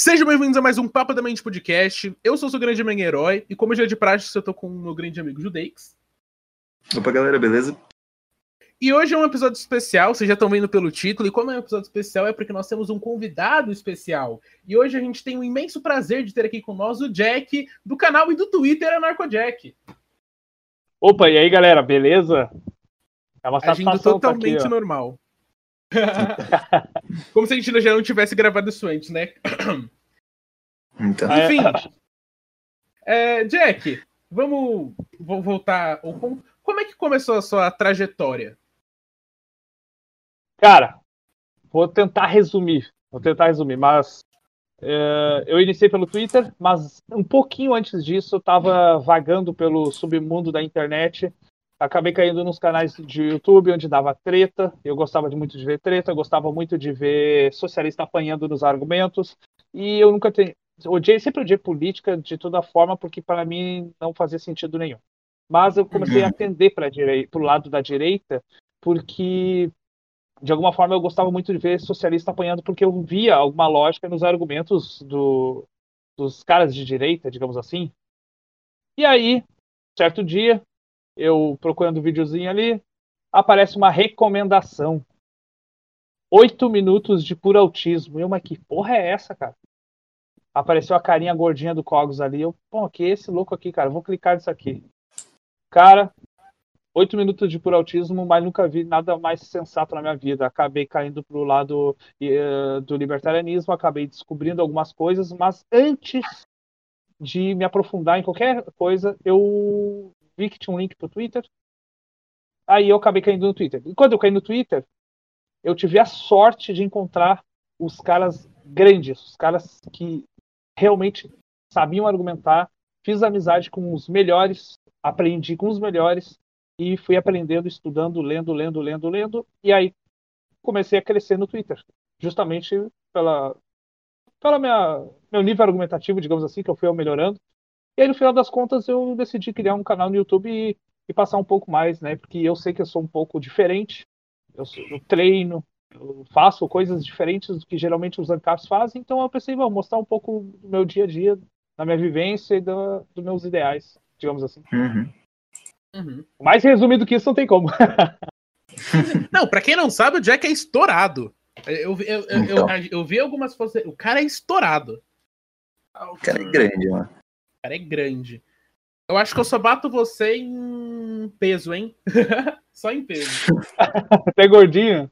Sejam bem-vindos a mais um Papo da Mente Podcast. Eu sou o seu grande amigo herói, e como já é de praxe, eu tô com o meu grande amigo Judeix. Opa, galera, beleza? E hoje é um episódio especial, vocês já estão vendo pelo título, e como é um episódio especial é porque nós temos um convidado especial. E hoje a gente tem o imenso prazer de ter aqui com nós o Jack, do canal e do Twitter Anarcojack. Opa, e aí galera, beleza? É uma Agindo totalmente aqui, normal. Como se a gente já não tivesse gravado isso antes, né? Então. Enfim. É, Jack, vamos voltar. Como é que começou a sua trajetória? Cara, vou tentar resumir. Vou tentar resumir, mas é, eu iniciei pelo Twitter, mas um pouquinho antes disso eu estava vagando pelo submundo da internet acabei caindo nos canais de YouTube onde dava treta. Eu gostava de muito de ver treta, eu gostava muito de ver socialista apanhando nos argumentos. E eu nunca tenho. Odiei, sempre odiei política de toda forma, porque para mim não fazia sentido nenhum. Mas eu comecei a uhum. atender para o lado da direita, porque de alguma forma eu gostava muito de ver socialista apanhando, porque eu via alguma lógica nos argumentos do, dos caras de direita, digamos assim. E aí, certo dia, eu procurando o videozinho ali, aparece uma recomendação. Oito minutos de puro autismo. Eu, mas que porra é essa, cara? Apareceu a carinha gordinha do Cogos ali. Eu, pô, que é esse louco aqui, cara? Vou clicar nisso aqui. Cara, oito minutos de puro autismo, mas nunca vi nada mais sensato na minha vida. Acabei caindo pro lado uh, do libertarianismo, acabei descobrindo algumas coisas, mas antes de me aprofundar em qualquer coisa, eu vi tinha um link pro Twitter. Aí eu acabei caindo no Twitter. E quando eu caí no Twitter, eu tive a sorte de encontrar os caras grandes, os caras que realmente sabiam argumentar. Fiz amizade com os melhores, aprendi com os melhores e fui aprendendo, estudando, lendo, lendo, lendo, lendo. E aí comecei a crescer no Twitter, justamente pela minha meu nível argumentativo, digamos assim, que eu fui melhorando. E aí, no final das contas, eu decidi criar um canal no YouTube e, e passar um pouco mais, né? Porque eu sei que eu sou um pouco diferente. Eu, eu treino, eu faço coisas diferentes do que geralmente os ANCAPs fazem. Então eu pensei, vou mostrar um pouco do meu dia a dia, da minha vivência e do, dos meus ideais, digamos assim. Uhum. Uhum. Mais resumido que isso não tem como. não, pra quem não sabe, o Jack é estourado. Eu, eu, eu, então. eu, eu vi algumas coisas. O cara é estourado. O cara é grande, mano cara é grande. Eu acho que eu só bato você em peso, hein? só em peso. Até gordinho?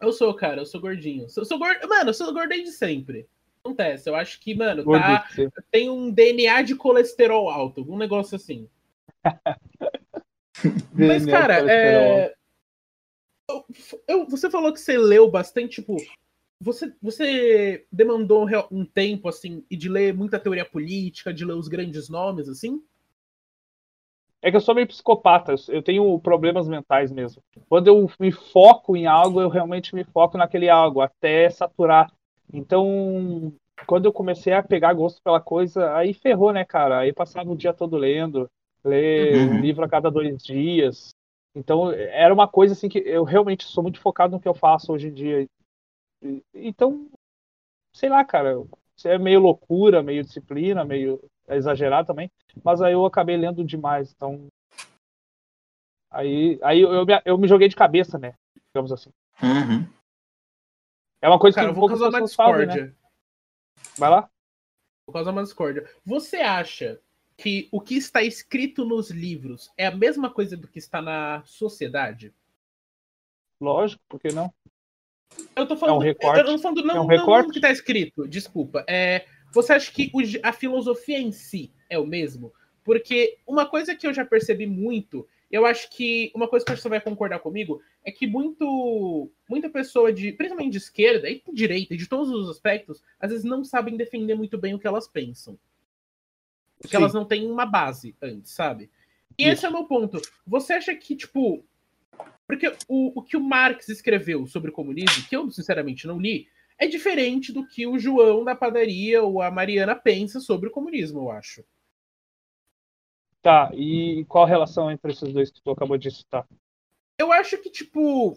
Eu sou, cara, eu sou gordinho. Eu sou gordo... Mano, eu sou gordinho de sempre. Acontece, eu acho que, mano, tá... tem um DNA de colesterol alto, um negócio assim. Mas, cara, é... eu, eu, você falou que você leu bastante, tipo, você, você demandou um tempo, assim, e de ler muita teoria política, de ler os grandes nomes, assim? É que eu sou meio psicopata, eu tenho problemas mentais mesmo. Quando eu me foco em algo, eu realmente me foco naquele algo, até saturar. Então, quando eu comecei a pegar gosto pela coisa, aí ferrou, né, cara? Aí passava o dia todo lendo, ler uhum. um livro a cada dois dias. Então, era uma coisa assim que eu realmente sou muito focado no que eu faço hoje em dia. Então, sei lá, cara, é meio loucura, meio disciplina, meio exagerado também, mas aí eu acabei lendo demais, então aí, aí eu, eu, me, eu me joguei de cabeça, né, digamos assim. Uhum. É uma coisa cara, que eu vou causar uma discórdia. Fazem, né? Vai lá. Vou causar uma discórdia. Você acha que o que está escrito nos livros é a mesma coisa do que está na sociedade? Lógico, por que não? Eu tô falando. É um recorte. Eu não falando não, é um recorte? não que tá escrito, desculpa. É, você acha que o, a filosofia em si é o mesmo? Porque uma coisa que eu já percebi muito, eu acho que uma coisa que você vai concordar comigo é que muito, muita pessoa de, principalmente de esquerda e de direita, de todos os aspectos, às vezes não sabem defender muito bem o que elas pensam. Porque Sim. elas não têm uma base antes, sabe? E Isso. esse é o meu ponto. Você acha que, tipo, porque o, o que o Marx escreveu sobre o comunismo, que eu sinceramente não li, é diferente do que o João da padaria ou a Mariana pensa sobre o comunismo, eu acho. Tá, e qual a relação entre esses dois que tu acabou de citar? Eu acho que, tipo,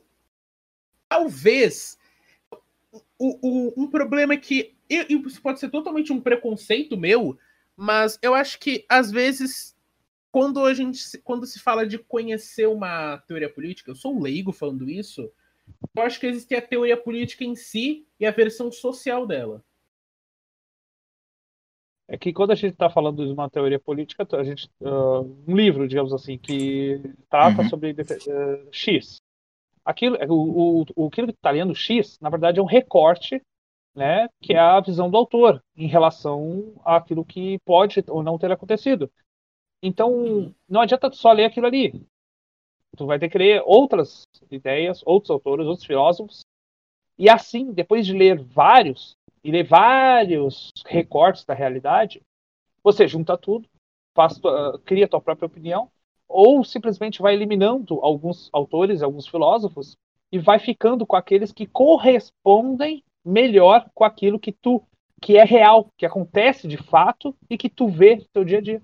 talvez o, o, um problema é que. Isso pode ser totalmente um preconceito meu, mas eu acho que às vezes. Quando a gente quando se fala de conhecer uma teoria política, eu sou um leigo falando isso, eu acho que existe a teoria política em si e a versão social dela. É que quando a gente está falando de uma teoria política, a gente uh, um livro, digamos assim, que trata uhum. sobre uh, X. Aquilo, o, o, o aquilo que está lendo X, na verdade, é um recorte, né, que é a visão do autor em relação àquilo que pode ou não ter acontecido. Então, não adianta só ler aquilo ali. Tu vai ter que ler outras ideias, outros autores, outros filósofos, e assim, depois de ler vários, e ler vários recortes da realidade, você junta tudo, faz, uh, cria tua própria opinião, ou simplesmente vai eliminando alguns autores, alguns filósofos, e vai ficando com aqueles que correspondem melhor com aquilo que tu, que é real, que acontece de fato e que tu vê no teu dia a dia.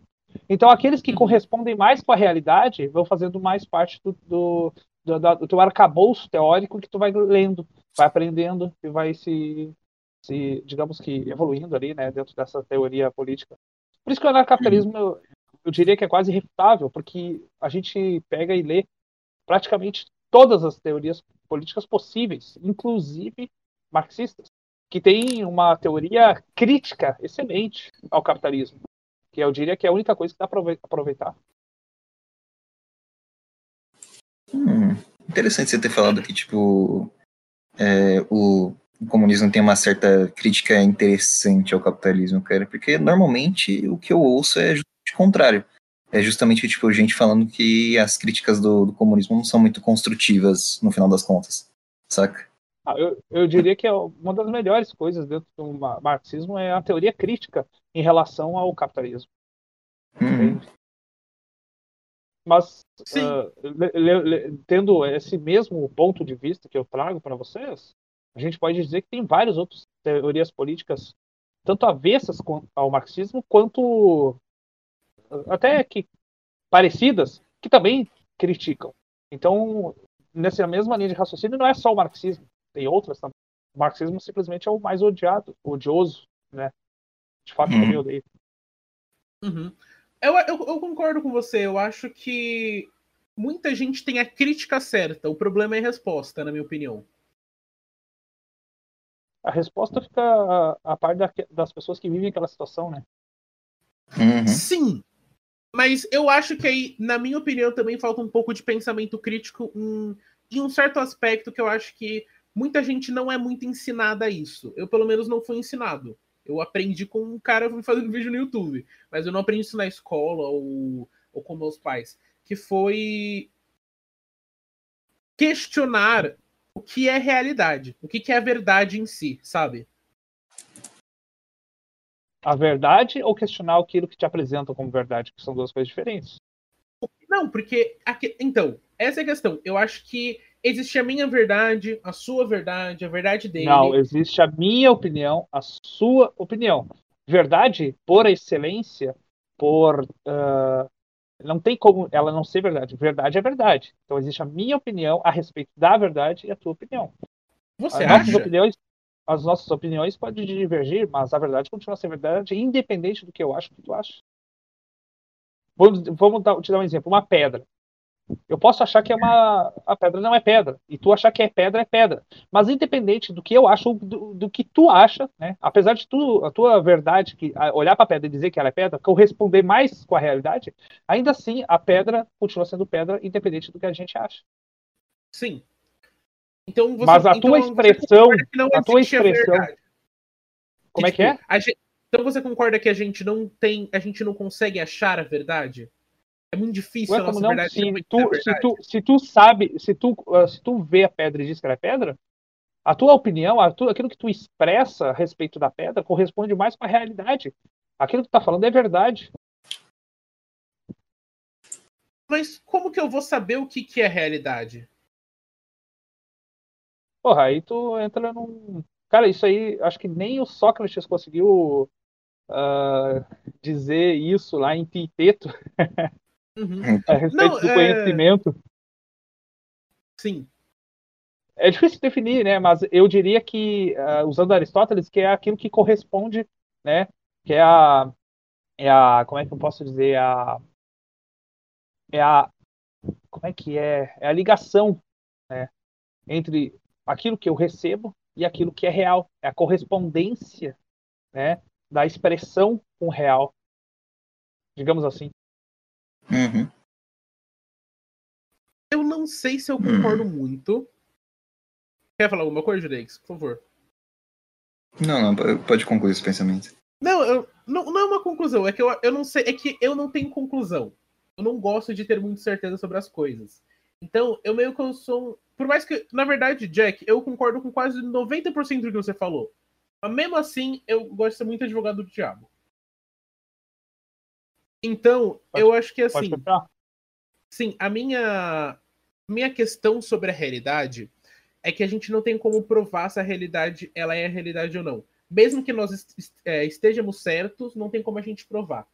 Então, aqueles que correspondem mais com a realidade vão fazendo mais parte do, do, do, do teu arcabouço teórico que tu vai lendo, vai aprendendo e vai se, se, digamos que, evoluindo ali, né, dentro dessa teoria política. Por isso que o anarcapitalismo, eu, eu diria que é quase irrefutável, porque a gente pega e lê praticamente todas as teorias políticas possíveis, inclusive marxistas, que tem uma teoria crítica excelente ao capitalismo, que eu diria que é a única coisa que dá para aproveitar. Hum, interessante você ter falado que, tipo, é, o o comunismo tem uma certa crítica interessante ao capitalismo, cara, porque normalmente o que eu ouço é justamente o contrário. É justamente, tipo, gente falando que as críticas do, do comunismo não são muito construtivas no final das contas, saca? Ah, eu, eu diria que é uma das melhores coisas dentro do marxismo é a teoria crítica em relação ao capitalismo. Uhum. Mas, uh, le, le, tendo esse mesmo ponto de vista que eu trago para vocês, a gente pode dizer que tem várias outras teorias políticas, tanto avessas ao marxismo, quanto até que parecidas, que também criticam. Então, nessa mesma linha de raciocínio, não é só o marxismo, tem outras também. O marxismo simplesmente é o mais odiado, odioso, né? De fato, uhum. eu odeio. Uhum. Eu, eu, eu concordo com você. Eu acho que muita gente tem a crítica certa. O problema é a resposta, na minha opinião a resposta fica a, a par da, das pessoas que vivem aquela situação, né? Uhum. Sim. Mas eu acho que aí, na minha opinião, também falta um pouco de pensamento crítico em, em um certo aspecto que eu acho que muita gente não é muito ensinada a isso. Eu, pelo menos, não fui ensinado. Eu aprendi com um cara fazendo vídeo no YouTube, mas eu não aprendi isso na escola ou, ou com meus pais. Que foi questionar o que é realidade, o que, que é a verdade em si, sabe? A verdade ou questionar aquilo que te apresentam como verdade, que são duas coisas diferentes. Não, porque. Aqui, então, essa é a questão. Eu acho que existe a minha verdade, a sua verdade, a verdade dele. Não, existe a minha opinião, a sua opinião. Verdade, por excelência, por uh, não tem como ela não ser verdade. Verdade é verdade. Então existe a minha opinião a respeito da verdade e a tua opinião. Você as acha? Nossas opiniões, as nossas opiniões podem divergir, mas a verdade continua a ser verdade, independente do que eu acho que tu acha. Vamos, vamos dar, te dar um exemplo. Uma pedra. Eu posso achar que é uma. A pedra não é pedra. E tu achar que é pedra, é pedra. Mas independente do que eu acho, do, do que tu acha, né? Apesar de tu, a tua verdade, que olhar para a pedra e dizer que ela é pedra, corresponder mais com a realidade, ainda assim a pedra continua sendo pedra, independente do que a gente acha. Sim. Então você, Mas a então, tua expressão. A tua expressão. A como é que é? Tipo, gente, então você concorda que a gente não tem. A gente não consegue achar a verdade? É muito difícil Ué, nossa não? verdade. Se tu, se, tu, se tu sabe, se tu, uh, se tu vê a pedra e diz que ela é pedra, a tua opinião, a tua, aquilo que tu expressa a respeito da pedra corresponde mais com a realidade. Aquilo que tu tá falando é verdade. Mas como que eu vou saber o que, que é realidade? Porra, aí tu entra num. Cara, isso aí, acho que nem o Sócrates conseguiu uh, dizer isso lá em Titeto. Uhum. A respeito Não, do é... conhecimento. Sim. é difícil definir, né? Mas eu diria que, uh, usando Aristóteles, que é aquilo que corresponde, né? Que é a, é a, como é que eu posso dizer, a, é a, como é que é, é a ligação, né? Entre aquilo que eu recebo e aquilo que é real, é a correspondência, né? Da expressão com o real, digamos assim. Uhum. Eu não sei se eu concordo uhum. muito. Quer falar alguma coisa, Judex? Por favor. Não, não, pode concluir esse pensamento. Não, eu, não, não é uma conclusão, é que eu, eu não sei, é que eu não tenho conclusão. Eu não gosto de ter muita certeza sobre as coisas. Então, eu meio que eu sou. Por mais que, na verdade, Jack, eu concordo com quase 90% do que você falou. Mas mesmo assim, eu gosto de ser muito advogado do diabo. Então, pode, eu acho que assim. Sim, a minha minha questão sobre a realidade é que a gente não tem como provar se a realidade ela é a realidade ou não. Mesmo que nós é, estejamos certos, não tem como a gente provar.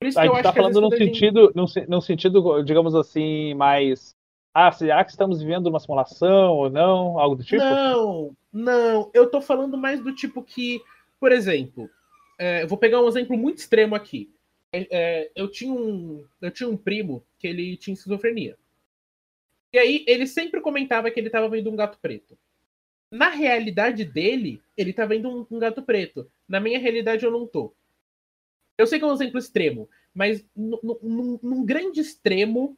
Por isso a gente está falando num sentido, gente... num, sentido, digamos assim, mais. Ah, será que estamos vivendo uma simulação ou não? Algo do tipo? Não, não. Eu estou falando mais do tipo que, por exemplo, é, eu vou pegar um exemplo muito extremo aqui. É, é, eu, tinha um, eu tinha um primo que ele tinha esquizofrenia. E aí ele sempre comentava que ele estava vendo um gato preto. Na realidade dele, ele tá vendo um, um, gato preto. Na minha realidade, eu não tô. Eu sei que é um exemplo extremo, mas num, grande extremo,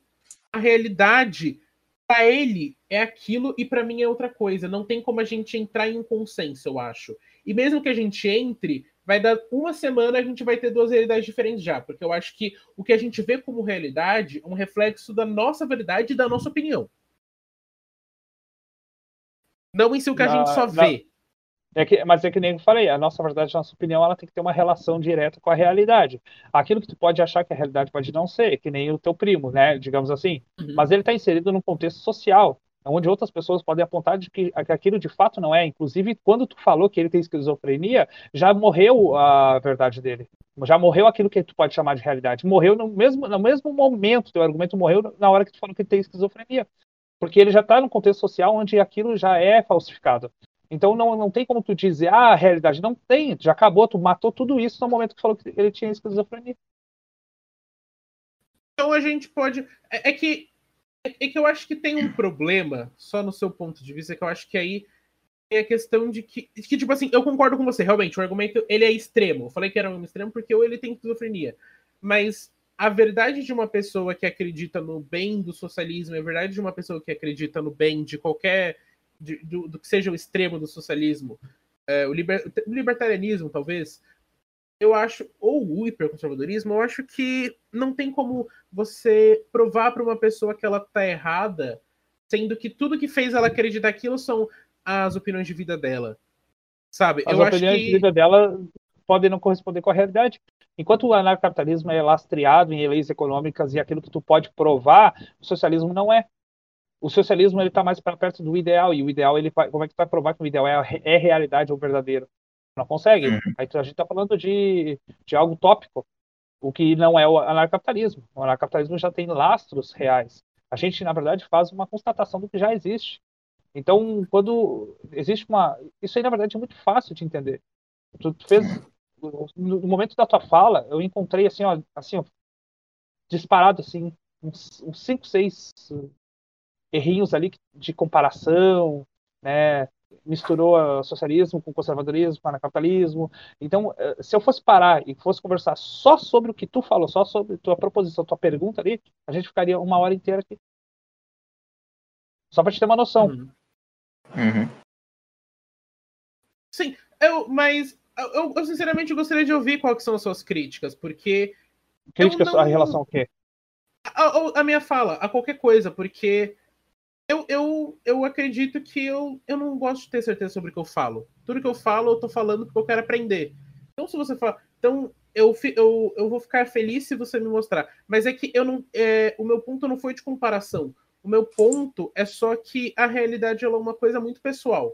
a realidade para ele é aquilo e para mim é outra coisa. Não tem como a gente entrar em um consenso, eu acho. E mesmo que a gente entre, vai dar uma semana a gente vai ter duas realidades diferentes já, porque eu acho que o que a gente vê como realidade é um reflexo da nossa verdade e da nossa opinião. Não em si o que a gente só vê. É que, mas é que nem eu falei, a nossa verdade, a nossa opinião, ela tem que ter uma relação direta com a realidade. Aquilo que tu pode achar que a realidade pode não ser, que nem o teu primo, né? Digamos assim. Uhum. Mas ele está inserido num contexto social, onde outras pessoas podem apontar de que, aquilo de fato não é. Inclusive, quando tu falou que ele tem esquizofrenia, já morreu a verdade dele. Já morreu aquilo que tu pode chamar de realidade. Morreu no mesmo, no mesmo momento, teu argumento morreu na hora que tu falou que ele tem esquizofrenia. Porque ele já está num contexto social onde aquilo já é falsificado. Então não, não tem como tu dizer, ah, a realidade não tem, já acabou, tu matou tudo isso no momento que falou que ele tinha esquizofrenia. Então a gente pode. É, é que é que eu acho que tem um problema, só no seu ponto de vista, que eu acho que aí é a questão de que, que, tipo assim, eu concordo com você, realmente, o argumento, ele é extremo. Eu falei que era um extremo porque ele tem esquizofrenia. Mas a verdade de uma pessoa que acredita no bem do socialismo, a verdade de uma pessoa que acredita no bem de qualquer. De, do, do, que seja o extremo do socialismo, é, o, liber, o, libertarianismo, talvez, eu acho, ou o hiperconservadorismo, eu acho que não tem como você provar para uma pessoa que ela tá errada, sendo que tudo que fez ela acreditar aquilo são as opiniões de vida dela. Sabe? As eu opiniões que... de vida dela podem não corresponder com a realidade. Enquanto o anarcapitalismo é lastreado em leis econômicas e aquilo que tu pode provar, o socialismo não é. O socialismo ele está mais para perto do ideal e o ideal ele vai, como é que tu vai provar que o ideal é, é realidade ou verdadeiro? Não consegue. Uhum. Aí a gente está falando de, de algo tópico, o que não é o anarcapitalismo. O anarcapitalismo já tem lastros reais. A gente, na verdade, faz uma constatação do que já existe. Então, quando existe uma. Isso aí, na verdade, é muito fácil de entender. Tu fez no momento da tua fala, eu encontrei assim, ó, assim, ó, disparado assim, uns, uns cinco, seis errinhos ali de comparação, né? Misturou socialismo com conservadorismo, com anarcapitalismo. Então, eh, se eu fosse parar e fosse conversar só sobre o que tu falou, só sobre tua proposição, tua pergunta ali, a gente ficaria uma hora inteira aqui. Só para te ter uma noção. Uhum. Uhum. Sim, eu, mas eu, eu, sinceramente gostaria de ouvir quais são as suas críticas, porque. Críticas não... a relação ao quê? A, a, a, minha fala, a qualquer coisa, porque eu, eu, eu acredito que eu, eu não gosto de ter certeza sobre o que eu falo. Tudo que eu falo, eu tô falando porque eu quero aprender. Então, se você falar. Então, eu, eu, eu vou ficar feliz se você me mostrar. Mas é que eu não. É, o meu ponto não foi de comparação. O meu ponto é só que a realidade é uma coisa muito pessoal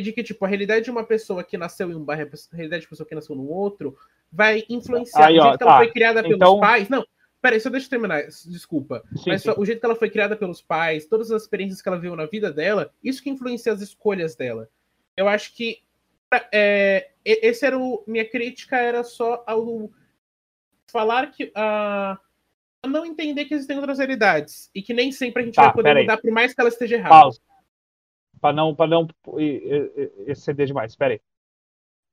de que, tipo, a realidade de uma pessoa que nasceu em um bairro, a realidade de uma pessoa que nasceu no outro, vai influenciar. Aí, ó, que tá. ela foi criada pelos então... pais. Não, Peraí, só deixa eu terminar, desculpa. Sim, Mas só o jeito que ela foi criada pelos pais, todas as experiências que ela viu na vida dela, isso que influencia as escolhas dela. Eu acho que é, esse era o. Minha crítica era só ao falar que. a não entender que existem outras realidades. E que nem sempre a gente Tá, vai poder peraí. mudar, por mais que ela esteja errada. Pausa. Para não, pra não exceder demais. Espera aí.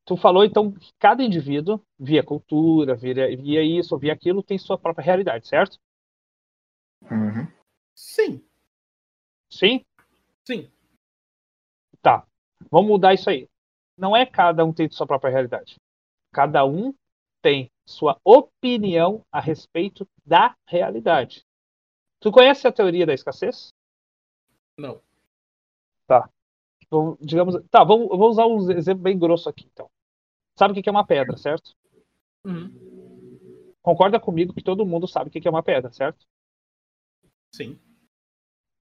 Tu falou, então, que cada indivíduo, via cultura, via, via isso, via aquilo, tem sua própria realidade, certo? Uhum. Sim, Sim? sim. Tá. Vamos mudar isso aí. Não é cada um tem sua própria realidade. Cada um tem sua opinião a respeito da realidade. Tu conhece a teoria da escassez? Não. Vamos- digamos, tá, vamos, eu vou usar um exemplo bem grosso aqui, então. Sabe o que é uma pedra, certo? Uhum. Concorda comigo que todo mundo sabe o que que é uma pedra, certo? Sim.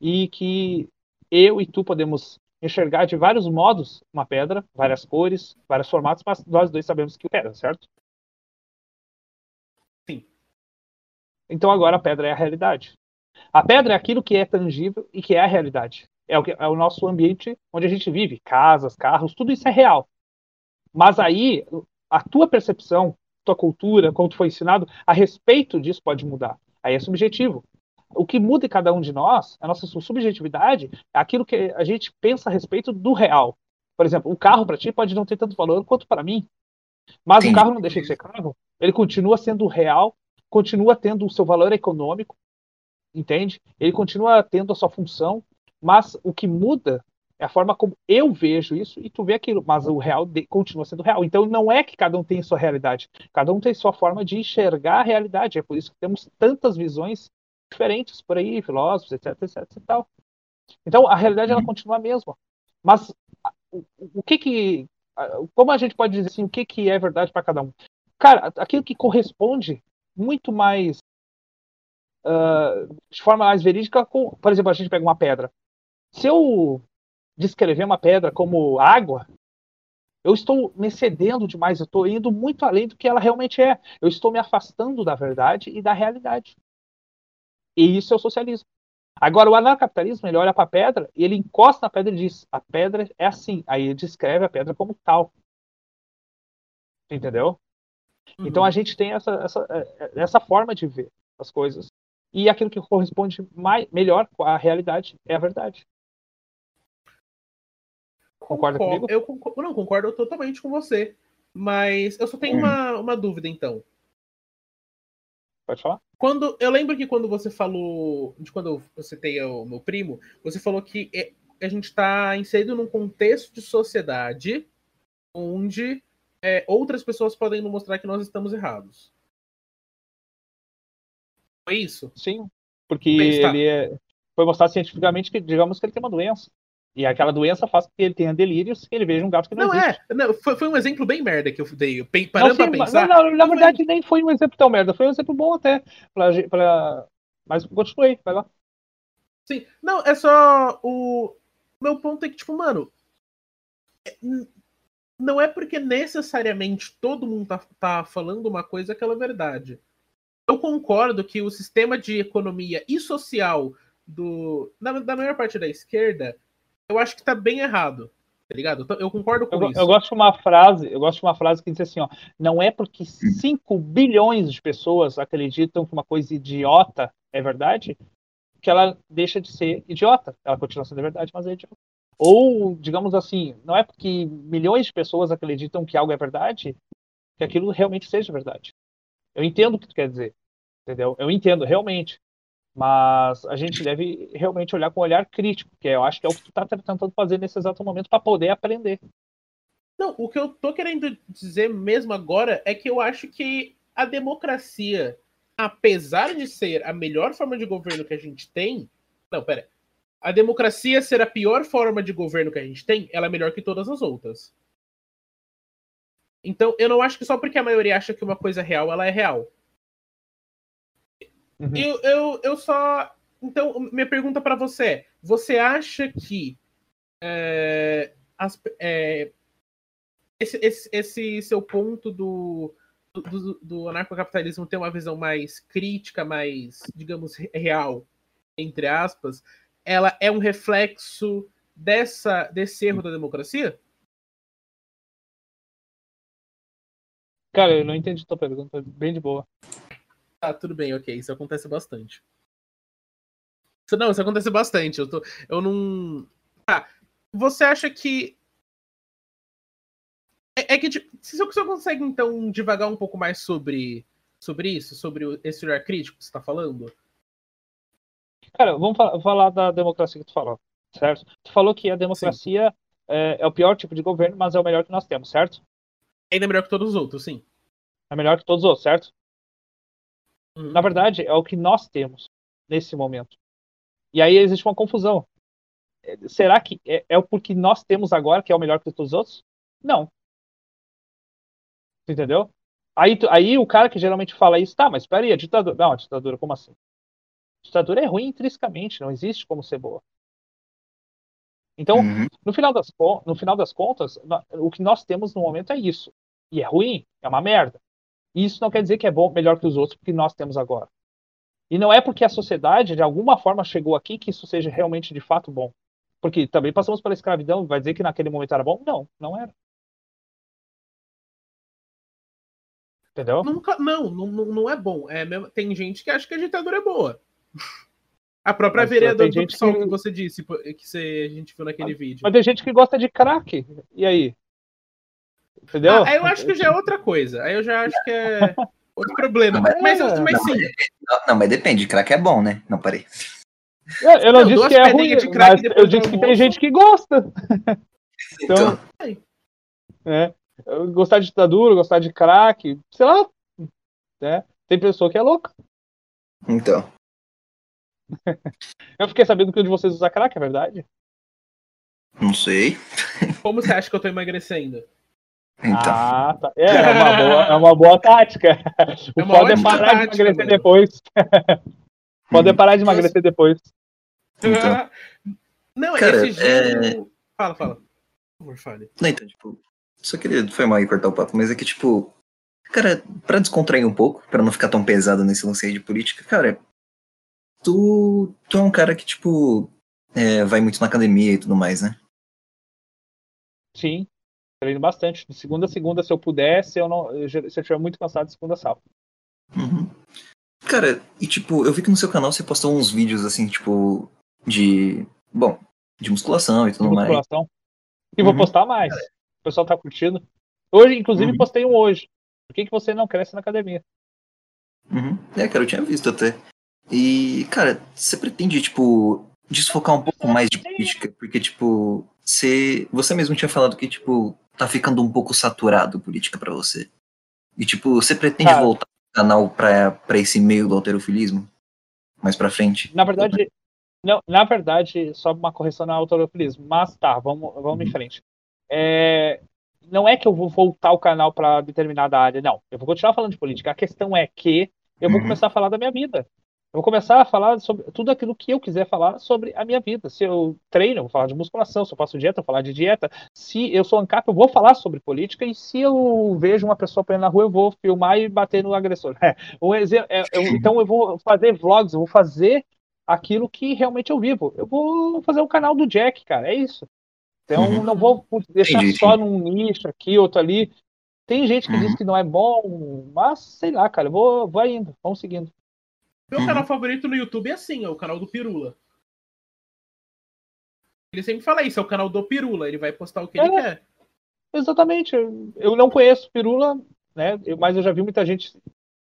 E que eu e tu podemos enxergar de vários modos uma pedra, várias cores, vários formatos, mas nós dois sabemos que é pedra, certo? Sim. Então agora a pedra é a realidade. A pedra é aquilo que é tangível e que é a realidade. É o, que, é o nosso ambiente onde a gente vive, casas, carros, tudo isso é real. Mas aí a tua percepção, tua cultura, como tu foi ensinado, a respeito disso pode mudar. Aí é subjetivo. O que muda em cada um de nós, a nossa subjetividade, é aquilo que a gente pensa a respeito do real. Por exemplo, o carro para ti pode não ter tanto valor quanto para mim. Mas Sim. o carro não deixa de ser carro. Ele continua sendo real, continua tendo o seu valor econômico, entende? Ele continua tendo a sua função, mas o que muda é a forma como eu vejo isso e tu vê aquilo, mas o real de- continua sendo real. Então não é que cada um tem sua realidade, cada um tem sua forma de enxergar a realidade. É por isso que temos tantas visões diferentes por aí, filósofos, etc, etc e tal. Então a realidade ela continua a mesma. Mas o, o que que como a gente pode dizer assim, o que que é verdade para cada um? Cara, aquilo que corresponde muito mais ah, de forma mais verídica, com, por exemplo, a gente pega uma pedra. Se eu descrever uma pedra como água, eu estou me excedendo demais, eu estou indo muito além do que ela realmente é. Eu estou me afastando da verdade e da realidade. E isso é o socialismo. Agora, o anarcapitalismo, ele olha para a pedra e ele encosta na pedra e diz: a pedra é assim. Aí ele descreve a pedra como tal. Entendeu? Então a gente tem essa, essa, eh, essa forma de ver as coisas. E aquilo que corresponde mais, melhor com a realidade é a verdade. Concorda Concordo- comigo? Eu concordo, não, concordo totalmente com você. Mas eu só tenho Hum. uma, uma dúvida, então. Pode falar? Quando eu lembro que quando você falou de quando eu citei o meu primo, você falou que é- a gente está inserido num contexto de sociedade onde é, outras pessoas podem nos mostrar que nós estamos errados. Foi isso? Sim. Porque tá. ele é, foi mostrado cientificamente que, digamos que ele tem uma doença. E aquela doença faz com que ele tenha delírios e ele veja um gato que não, Não existe. é, não, foi, foi um exemplo bem merda que eu dei. Eu pe- Não, Parando sim, pra pensar. não, não, na verdade, nem foi um exemplo tão merda. Foi um exemplo bom até. Pra, pra... Mas continuei, vai lá. Sim, não, é só o meu ponto é que tipo, mano, é, não é porque necessariamente todo mundo tá, tá falando uma coisa que ela é verdade. Eu concordo que o sistema de economia e social do da, da maior parte da esquerda, eu acho que tá bem errado, tá ligado? Eu, concordo com Eu, isso. eu gosto de uma frase, eu gosto de uma frase que diz assim, ó, não é porque 5 bilhões de pessoas acreditam que uma coisa idiota é verdade, que ela deixa de ser idiota. Ela continua sendo verdade, mas é idiota. Ou, digamos assim, não é porque milhões de pessoas acreditam que algo é verdade, que aquilo realmente seja verdade. Eu entendo o que tu quer dizer, entendeu? Eu entendo, realmente. Mas a gente deve realmente olhar com um olhar crítico, que eu acho que é o que tu tá tentando fazer nesse exato momento para poder aprender. Não, o que eu tô querendo dizer mesmo agora é que eu acho que a democracia, apesar de ser a melhor forma de governo que a gente tem. Não, pera. A democracia ser a pior forma de governo que a gente tem, ela é melhor que todas as outras. Então, eu não acho que só porque a maioria acha que uma coisa é real, ela é real. Uhum. Eu, eu, eu só. Então, minha pergunta pra você é: você acha que é, as- é, esse, esse, esse seu ponto do, do, do anarcocapitalismo ter uma visão mais crítica, mais, digamos, real, entre aspas, ela é um reflexo dessa, desse erro da democracia? Cara, eu não entendi tua pergunta, bem de boa. Ah, tudo bem, ok. Isso acontece bastante. Isso, não, isso acontece bastante. Eu, tô, eu não. Ah, você acha que. É, é que tipo, se você consegue, então, divagar um pouco mais sobre, sobre isso, sobre esse olhar crítico que você está falando? Cara, vamos falar da democracia que tu falou, certo? Tu falou que a democracia é, é, o pior tipo de governo, mas é o melhor que nós temos, certo? Ainda é melhor que todos os outros, sim. É melhor que todos os outros, certo? Uhum. Na verdade, é o que nós temos nesse momento. E aí existe uma confusão. É, será que é, é o porque nós temos agora que é o melhor que todos os outros? Não. Entendeu? Aí, aí o cara que geralmente fala isso, tá, mas peraí, a ditadura. Não, a ditadura, como assim? ditadura é ruim intrinsecamente, não existe como ser boa. Então, uhum. no, final das, no final das contas, o que nós temos no momento é isso. E é ruim, é uma merda. E isso não quer dizer que é bom, melhor que os outros, porque nós temos agora. E não é porque a sociedade, de alguma forma, chegou aqui que isso seja realmente de fato bom. Porque também passamos pela escravidão, vai dizer que naquele momento era bom? Não, não era. Entendeu? Nunca, não, não, não é bom. É mesmo, tem gente que acha que a ditadura é boa. A própria mas, vereadora do PSOL que... que... você disse, que você, a gente viu naquele mas, vídeo. Mas tem gente que gosta de crack. E aí? Entendeu? Ah, eu acho que já é outra coisa. Aí eu já acho que é outro problema. Mas, mas, mas, mas sim. Não, não, mas depende. Crack é bom, né? Não, parei. Eu, eu não, não, disse que é ruim, mas eu disse que tem gente que gosta. Então, então. É, gostar de ditadura, gostar de crack, sei lá. Né? Tem pessoa que é louca. Então. eu fiquei sabendo que um de vocês usa crack, é verdade? Não sei. Como você acha que eu tô emagrecendo? Então. Ah, tá. É, é, uma boa, é uma boa tática. O é foda é parar tática, de emagrecer mano. depois. pode é parar de emagrecer depois. Então. Não, Cara, esse é... Fala, fala. Por favor, fale. Não, então, tipo, só queria. Foi mal aí cortar o papo, mas é que, tipo. Cara, pra descontrair um pouco, pra não ficar tão pesado nesse lance aí de política, cara, tu, tu é um cara que, tipo, é, vai muito na academia e tudo mais, né? Sim, treino bastante. De segunda a segunda, se eu puder, se eu, não, se eu estiver muito cansado, de segunda a sábado. Uhum. Cara, e tipo, eu vi que no seu canal você postou uns vídeos assim, tipo, de. Bom, de musculação e tudo de musculação. mais. E vou uhum. postar mais. O pessoal tá curtindo. Hoje, inclusive, uhum. postei um hoje. Por que, que você não cresce na academia? Uhum. É, cara, eu tinha visto até. E, cara, você pretende, tipo, desfocar um pouco mais de política? Porque, tipo, você, você mesmo tinha falado que, tipo, tá ficando um pouco saturado política para você. E, tipo, você pretende voltar o canal pra, pra esse meio do alterofilismo? Mais pra frente? Na verdade, não, na verdade, só uma correção no alterofilismo. Mas tá, vamos, vamos em frente. É, não é que eu vou voltar o canal para determinada área, não. Eu vou continuar falando de política. A questão é que eu vou uhum. começar a falar da minha vida. Eu vou começar a falar sobre tudo aquilo que eu quiser falar sobre a minha vida. Se eu treino, eu vou falar de musculação. Se eu faço dieta, eu vou falar de dieta. Se eu sou ANCAP, eu vou falar sobre política. E se eu vejo uma pessoa apanhando na rua, eu vou filmar e bater no agressor. É, um exemplo, é, eu, então eu vou fazer vlogs, eu vou fazer aquilo que realmente eu vivo. Eu vou fazer o canal do Jack, cara. É isso. Então uhum. não vou deixar Entendi. só num nicho aqui, outro ali. Tem gente que uhum. diz que não é bom, mas sei lá, cara. Eu vou, vou indo, vamos seguindo. Meu uhum. canal favorito no YouTube é assim, é o canal do Pirula. Ele sempre fala isso, é o canal do Pirula, ele vai postar o que é, ele quer. Exatamente. Eu não conheço Pirula, né? mas eu já vi muita gente,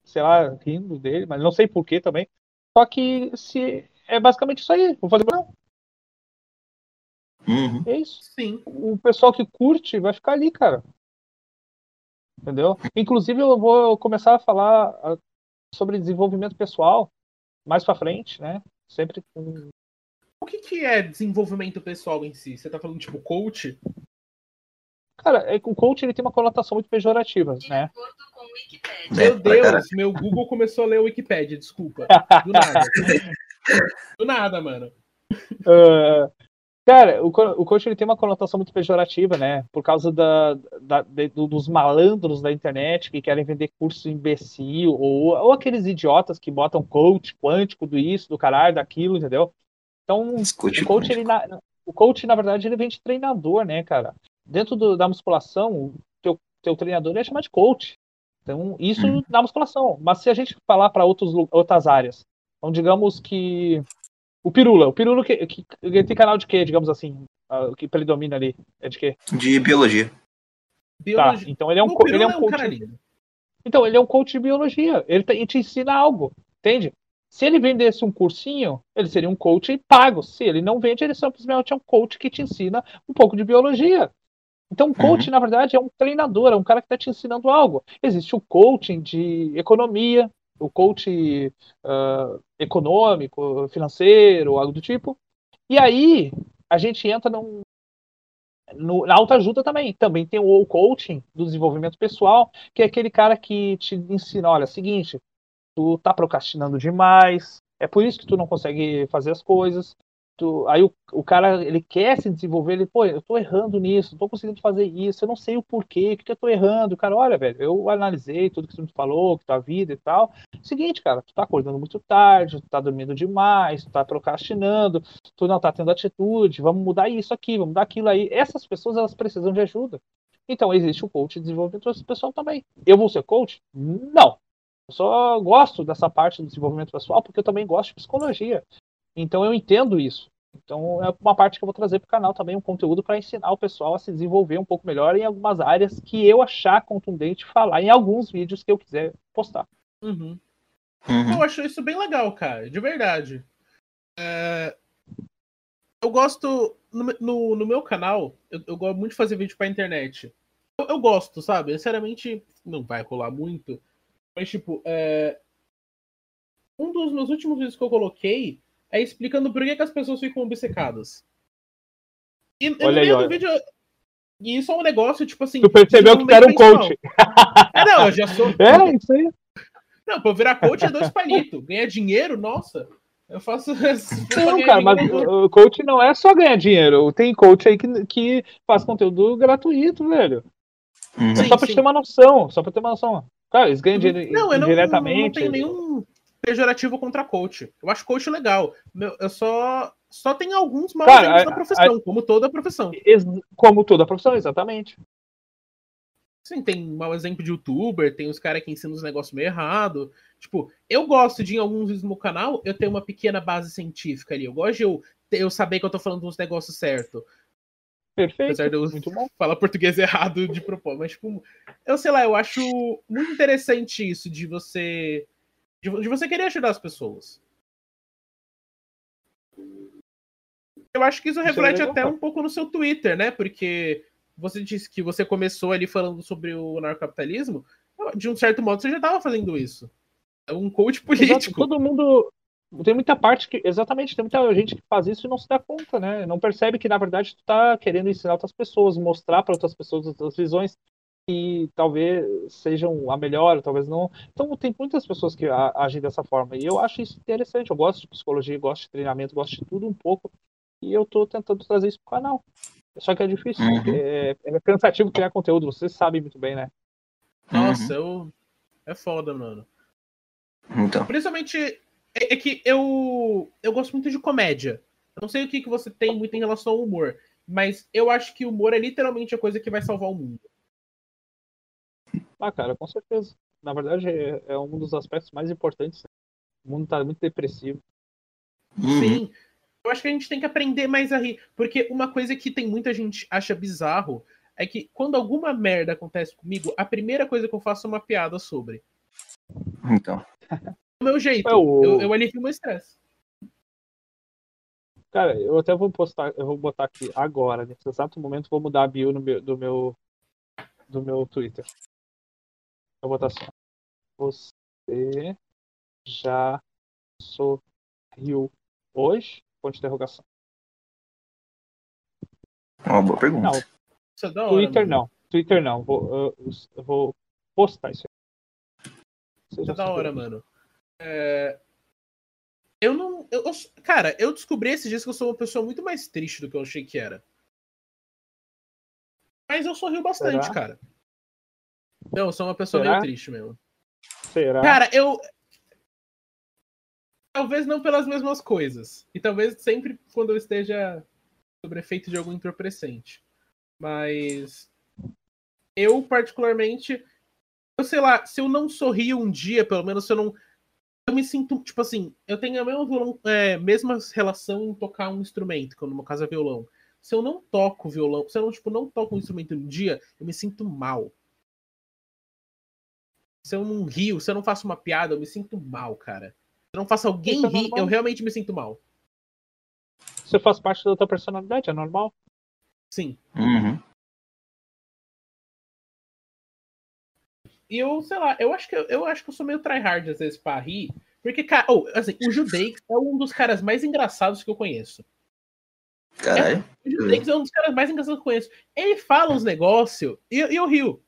sei lá, rindo dele, mas não sei porquê também. Só que se é basicamente isso aí. Vou fazer não. Uhum. É isso. Sim. O pessoal que curte vai ficar ali, cara. Entendeu? Inclusive, eu vou começar a falar sobre desenvolvimento pessoal mais para frente, né? Sempre com... O que, que é desenvolvimento pessoal em si? Você tá falando tipo coach? Cara, é, o coach ele tem uma conotação muito pejorativa, né? Meu Deus, meu Google começou a ler o Wikipedia, desculpa. Do nada. Do nada, mano. Uh, Cara, o, o coach ele tem uma conotação muito pejorativa, né? Por causa da, da de, dos malandros da internet que querem vender curso imbecil, ou, ou aqueles idiotas que botam coach quântico do isso, do caralho, daquilo, entendeu? Então, o coach, ele, na, o coach, na verdade, ele vem de treinador, né, cara? Dentro do, da musculação, o teu, teu treinador é chamado de coach. Então, isso hum. na musculação. Mas se a gente falar para outras áreas, então digamos que o Pirula. O Pirula que, que, que tem canal de quê, digamos assim? O que predomina ali? É de quê? De biologia. biologia. Tá, então ele é um, ele é um, é um coach. então, ele é um coach de biologia. Ele, ele te ensina algo, entende? Se ele vendesse um cursinho, ele seria um coach pago. Se ele não vende, ele simplesmente é um coach que te ensina um pouco de biologia. Então, o coach, uhum. na verdade, é um treinador, é um cara que está te ensinando algo. Existe o coaching de economia, o coach uh, econômico, financeiro, algo do tipo. E aí a gente entra num, no, na autoajuda também. Também tem o coaching do desenvolvimento pessoal, que é aquele cara que te ensina, olha, é seguinte, tu tá procrastinando demais, é por isso que tu não consegue fazer as coisas tu, aí o, o cara ele quer se desenvolver, ele, pô, eu tô errando nisso, não tô conseguindo fazer isso, eu não sei o porquê, o que, que eu tô errando. O cara, olha, velho, eu analisei tudo que você me falou, que tua vida e tal. Seguinte, cara, tu tá acordando muito tarde, tu tá dormindo demais, tu tá procrastinando, tu não tá tendo atitude, vamos mudar isso aqui, vamos mudar aquilo aí. Essas pessoas, elas precisam de ajuda. Então, existe o coach de desenvolvimento pessoal também. Eu vou ser coach? Não. Eu só gosto dessa parte do desenvolvimento pessoal porque eu também gosto de psicologia. Então eu entendo isso. Então é uma parte que eu vou trazer para o canal também, um conteúdo para ensinar o pessoal a se desenvolver um pouco melhor em algumas áreas que eu achar contundente falar em alguns vídeos que eu quiser postar. Uhum. Uhum. Eu acho isso bem legal, cara, de verdade. É... Eu gosto, no, no, no, meu canal, eu, eu, gosto muito de fazer vídeo pra internet. Eu, eu, gosto, sabe? Sinceramente, não vai rolar muito. Mas, tipo, é... um dos meus últimos vídeos que eu coloquei é explicando por que, que as pessoas ficam obcecadas. E olha aí, olha. Vídeo, e isso é um negócio, tipo assim. Tu percebeu que tu era um coach. É, não, eu já sou. É, isso aí. Não, pra eu virar coach é dois palitos. Ganhar dinheiro, nossa. Eu faço. Não, cara, mas o coach não é só ganhar dinheiro. Tem coach aí que, que faz conteúdo gratuito, velho. Uhum. Sim, só pra sim. ter uma noção. Só pra ter uma noção. Cara, eles ganham dinheiro não, eu não, diretamente. Não, não tem nenhum pejorativo contra coach. Eu acho coach legal. Eu só só tem alguns maus Cara, na profissão, a, como toda a profissão. Como toda a profissão, exatamente. Sim, tem mau exemplo de youtuber, tem os caras que ensinam os negócios meio errado. Tipo, eu gosto de, em alguns vídeos no canal, eu tenho uma pequena base científica ali. Eu gosto de eu, eu saber que eu tô falando uns negócios certos. Perfeito. Apesar de eu muito bom. falar português errado de propósito. Mas, tipo, eu sei lá, eu acho muito interessante isso de você de, de você querer ajudar as pessoas. Eu acho que isso reflete até um pouco no seu Twitter, né? Porque você disse que você começou ali falando sobre o narcocapitalismo. De um certo modo, você já estava fazendo isso. É um coach político. Exato, todo mundo. Tem muita parte que. Exatamente, tem muita gente que faz isso e não se dá conta, né? Não percebe que, na verdade, tu está querendo ensinar outras pessoas, mostrar para outras pessoas outras visões que talvez sejam a melhor, talvez não. Então tem muitas pessoas que agem dessa forma e eu acho isso interessante. Eu gosto de psicologia, gosto de treinamento, gosto de tudo um pouco e eu estou tentando trazer isso para o canal. Só que é difícil, uhum. é, é, cansativo criar conteúdo, vocês sabem muito bem, né? Nossa, uhum. eu... é foda, mano. Então. Principalmente é, é, que eu eu gosto muito de comédia. Eu não sei o que, que você tem muito em relação ao humor, mas eu acho que o humor é literalmente a coisa que vai salvar o mundo. Ah, cara, com certeza. Na verdade, é, é um dos aspectos mais importantes. O mundo tá muito depressivo. Uhum. Sim. Eu acho que a gente tem que aprender mais a rir. Porque uma coisa que tem muita gente acha bizarro é que quando alguma merda acontece comigo, a primeira coisa que eu faço é uma piada sobre. Então. Do meu jeito. É o... eu, eu alivio o meu estresse. Cara, eu até vou postar, eu vou botar aqui agora, nesse exato momento, vou mudar a bio meu, do meu do meu Twitter. Eu vou botar assim. Você já sorriu hoje? Ponto de interrogação. Uma boa pergunta. Não, é hora, Twitter mano. não. Twitter não. Vou, eu, eu vou postar isso aí. Isso é da hora, mano. É... Eu não. Eu, eu- cara, eu descobri esses dias que eu sou uma pessoa muito mais triste do que eu achei que era. Mas eu sorrio bastante, Será? cara. Não, eu sou uma pessoa Será? meio triste mesmo. Será? Cara, eu. Talvez não pelas mesmas coisas. E talvez sempre quando eu esteja sob efeito de algum entorpecente. Mas. Eu, particularmente. Eu sei lá, se eu não sorrio um dia, pelo menos se eu não. Eu me sinto, tipo assim, eu tenho a mesma, violão, é, mesma relação em tocar um instrumento, que no meu caso é violão. Se eu não toco violão, se eu não, tipo, não toco um instrumento um dia, eu me sinto mal. Se eu não rio, se eu não faço uma piada, eu me sinto mal, cara. Se eu não faço alguém Isso é rir, eu realmente me sinto mal. Você faz parte da tua personalidade, é normal. Sim. Uhum. E eu, sei lá, eu acho que eu, eu acho que eu sou meio tryhard às vezes pra rir. Porque, cara, oh, assim, o Judeix é um dos caras mais engraçados que eu conheço. Caralho. O Judeix é um dos caras mais engraçados que eu conheço. Ele fala uns negócios e, e eu rio.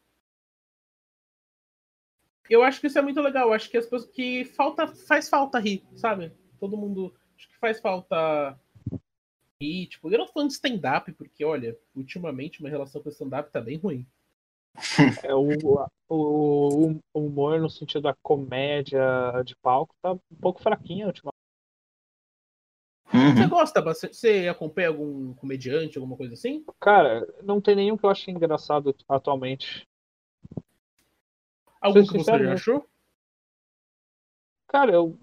Eu acho que isso é muito legal. Eu acho que as pessoas que falta faz falta rir, sabe? Todo mundo acho que faz falta rir, tipo, eu não tô falando de stand-up, porque olha, ultimamente minha relação com stand-up tá bem ruim. É, o, o, o humor no sentido da comédia de palco tá um pouco fraquinho ultimamente. Você Uhum. gosta bastante? Você acompanha algum comediante, alguma coisa assim? Cara, não tem nenhum que eu ache engraçado atualmente. Algum Ser que você achou? Cara, eu,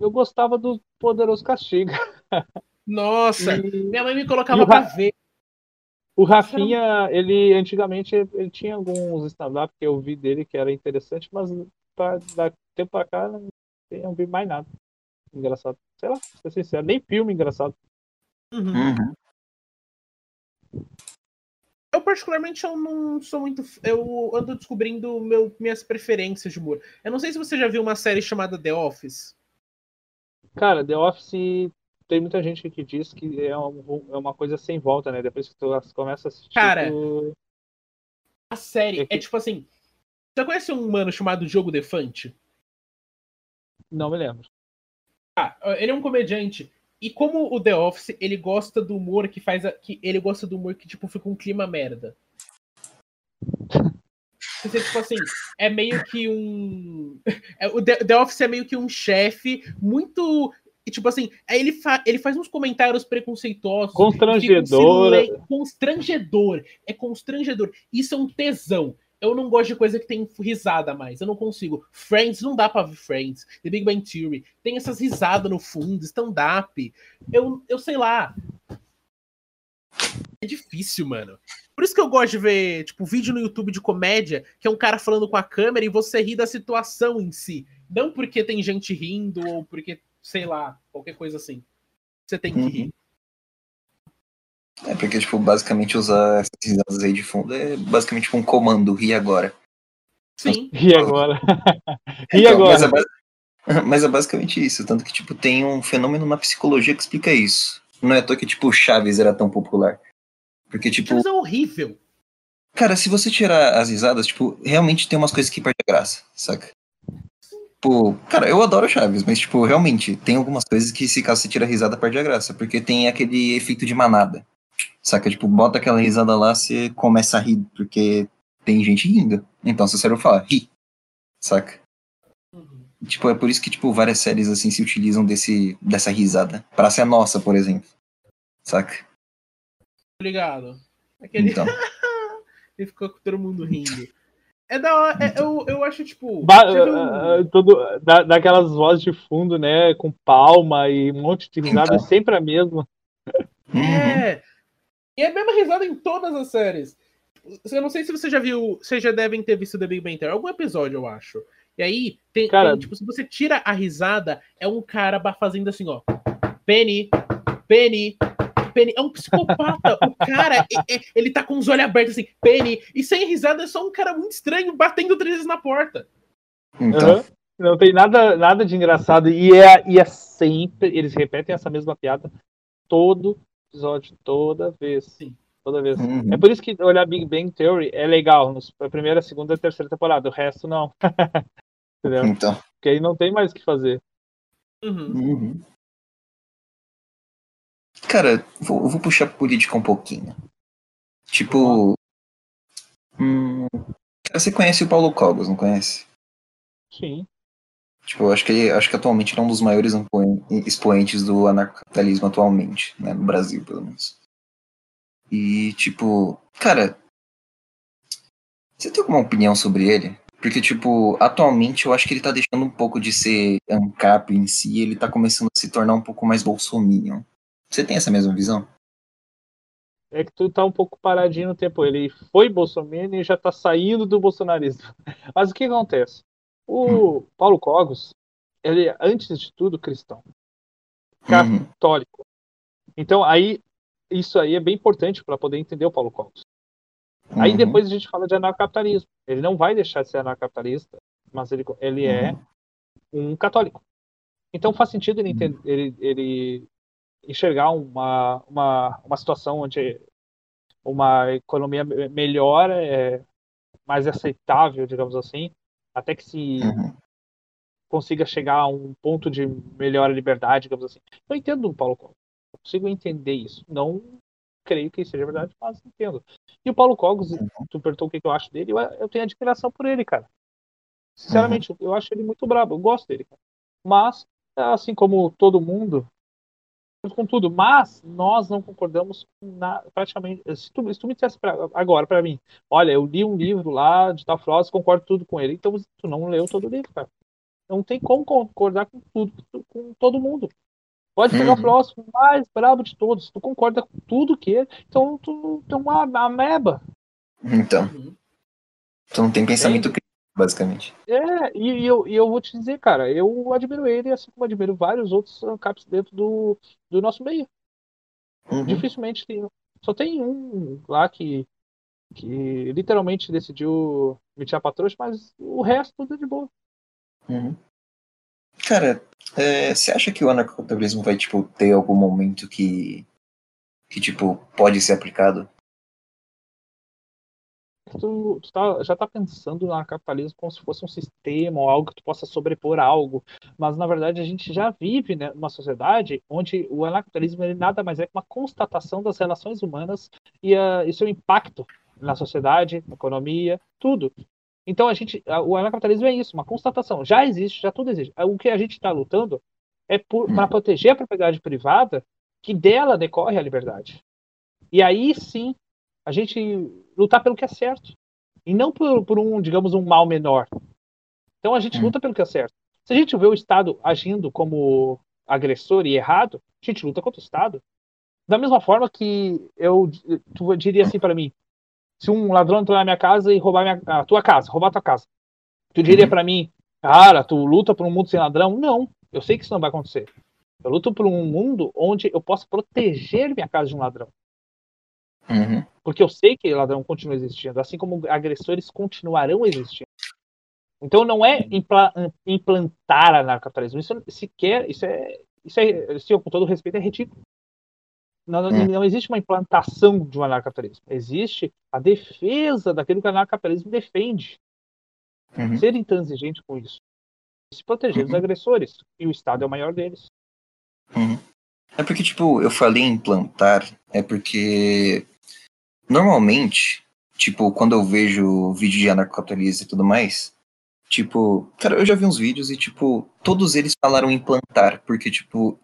eu gostava do Poderoso Castigo. Nossa, E minha mãe me colocava o pra Ra- ver. o Rafinha, ele antigamente ele tinha alguns stand-up que eu vi dele que era interessante, mas pra, da tempo pra cá não, não vi mais nada engraçado. Sei lá, pra ser sincero, nem filme engraçado. Uhum. Uhum. Eu, particularmente, eu não sou muito. Eu ando descobrindo meu, minhas preferências de humor. Eu não sei se você já viu uma série chamada The Office. Cara, The Office tem muita gente que diz que é, um- é uma coisa sem volta, né? Depois que tu começa a assistir. Cara, tu- A série É que- é tipo assim. Você conhece um mano chamado Diogo Defante? Não me lembro. Ah, ele é um comediante. E como o The Office, ele gosta do humor que faz. A, que ele gosta do humor que, tipo, fica um clima merda. Dizer, tipo assim, é meio que um. é, o The, The Office é meio que um chefe muito. e, Tipo assim, aí ele, fa, ele faz uns comentários preconceituosos. um Constrangedor. Constrangedor. É constrangedor. Isso é um tesão. Eu não gosto de coisa que tem risada mais. Eu não consigo. Friends, não dá pra ver Friends. The Big Bang Theory. Tem essas risadas no fundo, stand-up. Eu, eu sei lá. É difícil, mano. Por isso que eu gosto de ver, tipo, vídeo no YouTube de comédia, que é um cara falando com a câmera e você ri da situação em si. Não porque tem gente rindo ou porque, sei lá, qualquer coisa assim. Você tem que Uhum. rir. É porque, tipo, basicamente usar essas risadas aí de fundo é basicamente tipo um comando, ri agora. Sim. E agora? e Então, agora? Mas é, bas- mas é basicamente isso. Tanto que, tipo, tem um fenômeno na psicologia que explica isso. Não é à toa que, tipo, Chaves era tão popular. Porque, tipo, Chaves é horrível. cara, se você tirar as risadas, tipo, realmente tem umas coisas que perdem a graça, saca? Tipo, cara, eu adoro Chaves, mas, tipo, realmente, tem algumas coisas que, se caso você tira a risada, perde a graça. Porque tem aquele efeito de manada. Saca? Tipo, bota aquela risada lá, você começa a rir, porque tem gente rindo. Então, seu cérebro fala, ri. Saca? Tipo, é por isso que, tipo, várias séries, assim, se utilizam desse, dessa risada. Praça é Nossa, por exemplo. Saca? Obrigado. Aquele. Então. e ficou com todo mundo rindo. É da hora. é- eu, eu acho, tipo. Ba- já viu- ah, todo, da, daquelas vozes de fundo, né? Com palma e um monte de risada, Então. é sempre a mesma. Uhum. É. E é a mesma risada em todas as séries. Eu não sei se você já viu. Vocês já devem ter visto The Big Bang Theory. Algum episódio, eu acho. E aí, tem, Cara- tem, tipo, se você tira a risada, é um cara fazendo assim, ó. Penny, Penny, Penny. É um psicopata. o cara, é- é- ele tá com os olhos abertos assim, Penny. E sem risada é só um cara muito estranho batendo três vezes na porta. Então. Aham. Não tem nada, nada de engraçado. E é, e é sempre. Eles repetem essa mesma piada todo episódio, toda vez. Sim. Toda vez. Uhum. É por isso que olhar Big Bang Theory é legal. Nos, a primeira, a segunda e a terceira temporada. O resto não. Entendeu? Então. Porque aí não tem mais o que fazer. Uhum. Uhum. Cara, vou, vou puxar política um pouquinho. Tipo. Hum, você conhece o Paulo Cogos, não conhece? Sim. Tipo, acho que acho que atualmente ele é um dos maiores expoentes do anarcocapitalismo atualmente, né, no Brasil, pelo menos. E tipo, cara, você tem alguma opinião sobre ele? Porque, tipo, atualmente eu acho que ele tá deixando um pouco de ser ANCAP em si, ele tá começando a se tornar um pouco mais bolsominion. Você tem essa mesma visão? É que tu tá um pouco paradinho no tempo. Ele foi bolsominion e já tá saindo do bolsonarismo. Mas o que acontece? O hum. Paulo Cogos, ele é, antes de tudo, cristão. Uhum. Católico. Uhum. Então, aí, isso aí é bem importante para poder entender o Paulo Cogos. Uhum. Aí depois a gente fala de anarcapitalismo. Ele não vai deixar de ser anarcapitalista, mas ele, ele é uhum. um católico. Então faz sentido ele, entender, ele, ele enxergar uma, uma, uma situação onde uma economia melhor é mais aceitável, digamos assim, até que se uhum. consiga chegar a um ponto de melhor liberdade, digamos assim. Eu entendo o Paulo Coelho. Eu consigo entender isso. Não creio que seja verdade, mas entendo. E o Paulo Cogos, uhum. tu perguntou o que eu acho dele, eu, eu tenho admiração por ele, cara. Sinceramente, uhum. eu acho ele muito brabo, eu gosto dele, cara. Mas, assim como todo mundo, com tudo, mas nós não concordamos na, praticamente. Se tu, se tu me dissesse pra, agora para mim, olha, eu li um livro lá de tal Frost, concordo tudo com ele, então tu não leu todo o livro, cara. Não tem como concordar com tudo, com todo mundo. Pode pegar uhum. o próximo mais brabo de todos. Tu concorda com tudo que ele. Então tu tem uma ameba. Então. Uhum. Tu não tem pensamento crítico, basicamente. É, e, e, eu, e eu vou te dizer, cara, eu admiro ele, assim como admiro vários outros caps dentro do, do nosso meio. Uhum. Dificilmente tem. Só tem um lá que, que literalmente decidiu me tirar pra trouxa, mas o resto tudo é de boa. Uhum. Cara, é, você acha que o anarcocapitalismo vai, tipo, ter algum momento que, que tipo, pode ser aplicado? Tu, tu tá, já tá pensando no anarcapitalismo como se fosse um sistema ou algo que tu possa sobrepor algo, mas na verdade a gente já vive né, numa sociedade onde o anarcapitalismo ele nada mais é que uma constatação das relações humanas e, uh, e seu impacto na sociedade, na economia, tudo. Então a gente, o anarcapitalismo é isso, uma constatação. Já existe, já tudo existe. O que a gente está lutando é para proteger a propriedade privada, que dela decorre a liberdade. E aí sim, a gente lutar pelo que é certo e não por, por um, digamos, um mal menor. Então a gente hum. luta pelo que é certo. Se a gente vê o Estado agindo como agressor e errado, a gente luta contra o Estado. Da mesma forma que eu tu diria assim para mim, se um ladrão entrar na minha casa e roubar minha, a tua casa, roubar a tua casa, tu diria uhum. para mim, cara, tu luta por um mundo sem ladrão? Não, eu sei que isso não vai acontecer. Eu luto por um mundo onde eu possa proteger minha casa de um ladrão. Uhum. Porque eu sei que ladrão continua existindo, assim como agressores continuarão existindo. Então não é impla implantar anarcapitalismo. Isso sequer, isso é, isso é, isso, com todo respeito, é ridículo. Não, não, hum. não, existe uma implantação de um anarcapitalismo. Existe a defesa daquilo que o anarcapitalismo defende. Uhum. Ser intransigente com isso. Se proteger uhum. dos agressores. E o Estado é o maior deles. Uhum. É porque, tipo, eu falei implantar, é porque normalmente, tipo, quando eu vejo vídeo de anarcapitalismo e tudo mais, tipo, cara, eu já vi uns vídeos e, tipo, todos eles falaram implantar, porque, tipo,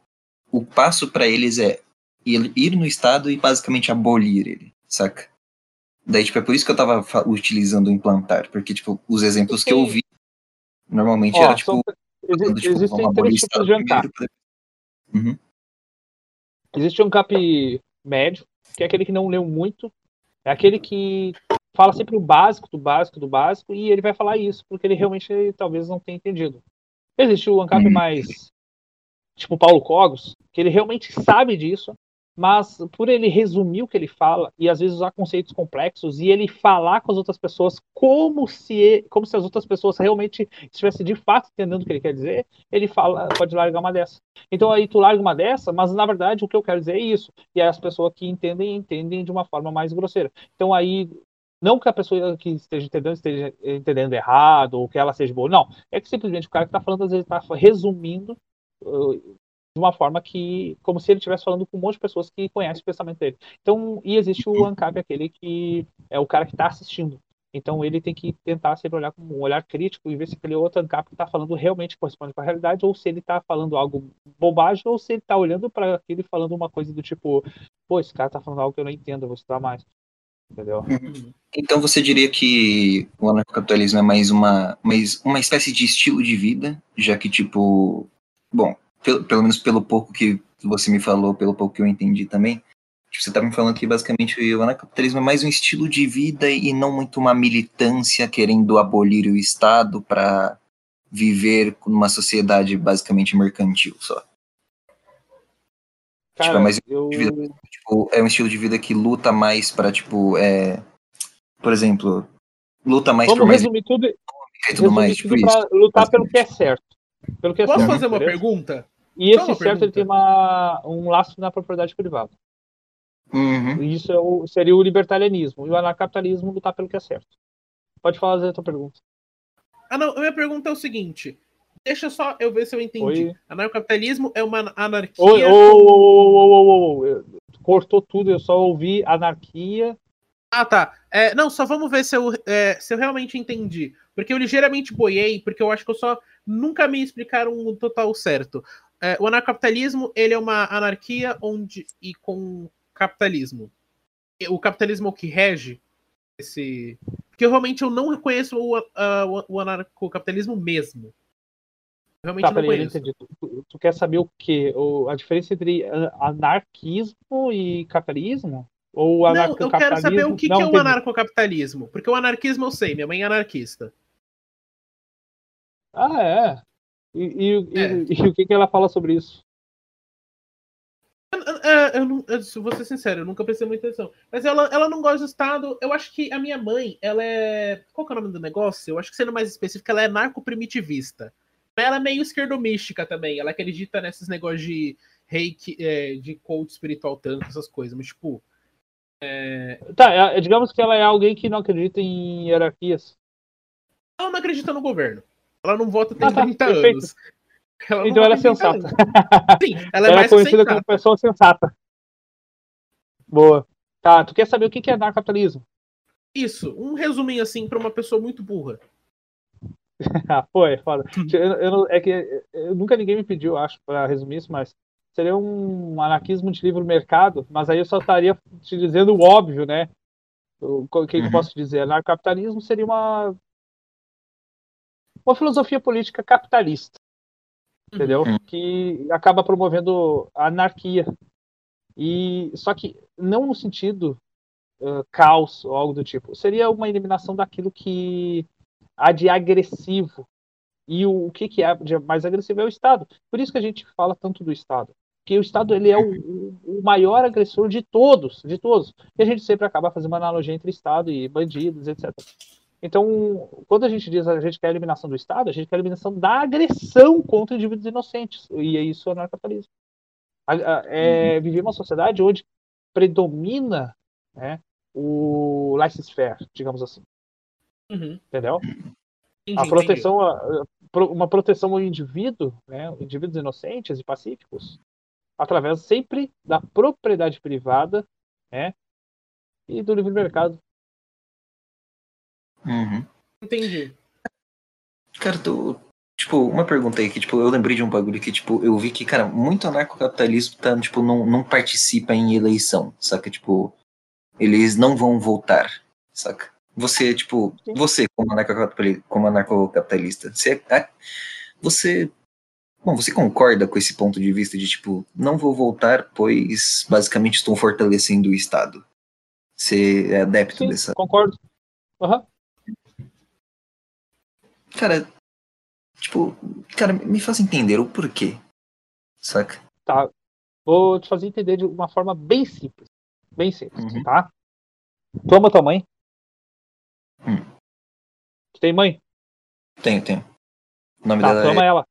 o passo para eles é ir no Estado e basicamente abolir ele, saca? Daí, tipo, é por isso que eu tava utilizando implantar, porque, tipo, os exemplos que eu vi normalmente Ó, era, tipo, são, quando, tipo existem três tipos de ANCAP. Uhum. Existe um ANCAP médio, que é aquele que não leu muito, é aquele que fala sempre o básico do básico do básico, e ele vai falar isso, porque ele realmente talvez não tenha entendido. Existe o ANCAP uhum. mais, tipo, Paulo Cogos, que ele realmente sabe disso, mas por ele resumir o que ele fala e às vezes usar conceitos complexos e ele falar com as outras pessoas como se como se as outras pessoas realmente estivessem de fato entendendo o que ele quer dizer, ele fala, pode largar uma dessa. Então aí tu larga uma dessa, mas na verdade o que eu quero dizer é isso. E aí as pessoas que entendem entendem de uma forma mais grosseira. Então aí não que a pessoa que esteja entendendo esteja entendendo errado ou que ela seja boa, não. É que simplesmente o cara que está falando às vezes está resumindo uh, de uma forma que, como se ele estivesse falando com um monte de pessoas que conhecem o pensamento dele. Então, e existe o ANCAP, aquele que é o cara que está assistindo. Então, ele tem que tentar sempre olhar com um olhar crítico e ver se aquele outro ANCAP que está falando realmente corresponde com a realidade, ou se ele está falando algo bobagem, ou se ele está olhando para aquele falando uma coisa do tipo, pô, esse cara está falando algo que eu não entendo, eu vou estudar mais. Entendeu? Então você diria que o anarcocapitalismo é mais uma, mais uma espécie de estilo de vida, já que, tipo, bom, pelo, pelo menos pelo pouco que você me falou, pelo pouco que eu entendi também, tipo, você estava me falando que basicamente o anarcapitalismo é mais um estilo de vida e não muito uma militância querendo abolir o Estado para viver numa sociedade basicamente mercantil só. Cara, tipo, é mais eu... vida, tipo, é um estilo de vida que luta mais para tipo, é, por exemplo, luta mais Vamos por mais resumir tudo, e tudo resumir mais, tudo tipo pra lutar pelo que é certo. Pelo que é Posso certo, fazer uma pergunta? E Só esse certo ele tem uma, um laço na propriedade privada. Uhum. Isso é o- seria o libertarianismo. E o anarcapitalismo lutar pelo que é certo. Pode fazer a tua pergunta. Ah, não, a minha pergunta é o seguinte. Deixa só eu ver se eu entendi. Oi. Anarcapitalismo é uma anarquia. Oi, ô, ô, ô, ô, ô, ô, ô, eu- cortou tudo, eu só ouvi anarquia. Ah, tá. É, não, só vamos ver se eu, é, se eu realmente entendi. Porque eu ligeiramente boiei, porque eu acho que eu só nunca me explicaram o total certo. É, o anarcapitalismo, ele é uma anarquia onde e com capitalismo. O capitalismo é o que rege esse... Porque eu realmente eu não conheço o, ah, o- o anarcocapitalismo mesmo. Eu realmente Tá, não peraí, conheço. entendi. Tu, tu- quer saber o quê? O, a diferença entre anarquismo e capitalismo? Ou Não, eu quero saber o que, Não, que é o anarcocapitalismo. Porque o anarquismo eu sei, minha mãe é anarquista. Ah, é. E, e- e- É. e o que, que ela fala sobre isso? É, eu, não, eu vou ser sincero, eu nunca prestei muita atenção. Mas ela, ela não gosta do Estado. Eu acho que a minha mãe, ela é. Qual que é o nome do negócio? Eu acho que sendo mais específico, ela é narco-primitivista. Ela é meio esquerdomística também. Ela acredita nesses negócios de reiki, é, de coach espiritual tanto, essas coisas. Mas, tipo, Tá, é- digamos que ela é alguém que não acredita em hierarquias. ela não acredita no governo. Ela não vota tem Ah, tá, 30 perfeito. anos. Ela Então ela é vota tem 30 sensata. Sim, ela é Ela é mais conhecida sensata. como pessoa sensata. Boa. Tá, tu quer saber o que é anarcapitalismo? Isso, um resuminho assim pra uma pessoa muito burra. Ah, pô, é foda. Eu, eu não- é que eu, nunca ninguém me pediu, acho, pra resumir isso, mas seria um anarquismo de livre mercado, mas aí eu só estaria te dizendo o óbvio, né? O o que, que eu Uhum. posso dizer? Anarcapitalismo seria uma uma filosofia política capitalista, entendeu? Uhum. Que acaba promovendo a anarquia. E só que não no sentido uh, caos ou algo do tipo. Seria uma eliminação daquilo que há de agressivo. E o, o que, que é de mais agressivo é o Estado. Por isso que a gente fala tanto do Estado. Porque o Estado ele é o, o- o maior agressor de todos, de todos. E a gente sempre acaba fazendo uma analogia entre Estado e bandidos, etc. Então, quando a gente diz a gente quer a eliminação do Estado, a gente quer a eliminação da agressão contra indivíduos inocentes. E é isso o anarcapitalismo. É, viver uma sociedade onde predomina né, o laissez-faire, digamos assim. Uhum. Entendeu? Entendi, A proteção, a- uma proteção ao indivíduo, né, indivíduos inocentes e pacíficos, através sempre da propriedade privada, né, e do livre mercado. Uhum. Entendi. Cara, tu. Tipo, uma pergunta aí que, tipo, eu lembrei de um bagulho que, tipo, eu vi que, cara, muito anarcocapitalismo tá, tipo, não, não participa em eleição, saca? Tipo, eles não vão votar, saca? Você, tipo, Sim. você como anarcocapitali- como anarcocapitalista, você, é- você, bom, você concorda com esse ponto de vista de, tipo, não vou votar, pois basicamente estou fortalecendo o Estado? Você é adepto Sim, dessa... concordo. Aham. Cara, tipo, cara, me faz entender o porquê, saca? Tá. Vou te fazer entender de uma forma bem simples. Bem simples, Uhum. tá? Tu ama tua mãe? Hum. Tu tem mãe? Tenho, tenho. O nome Tá, dela tu ama é. ela.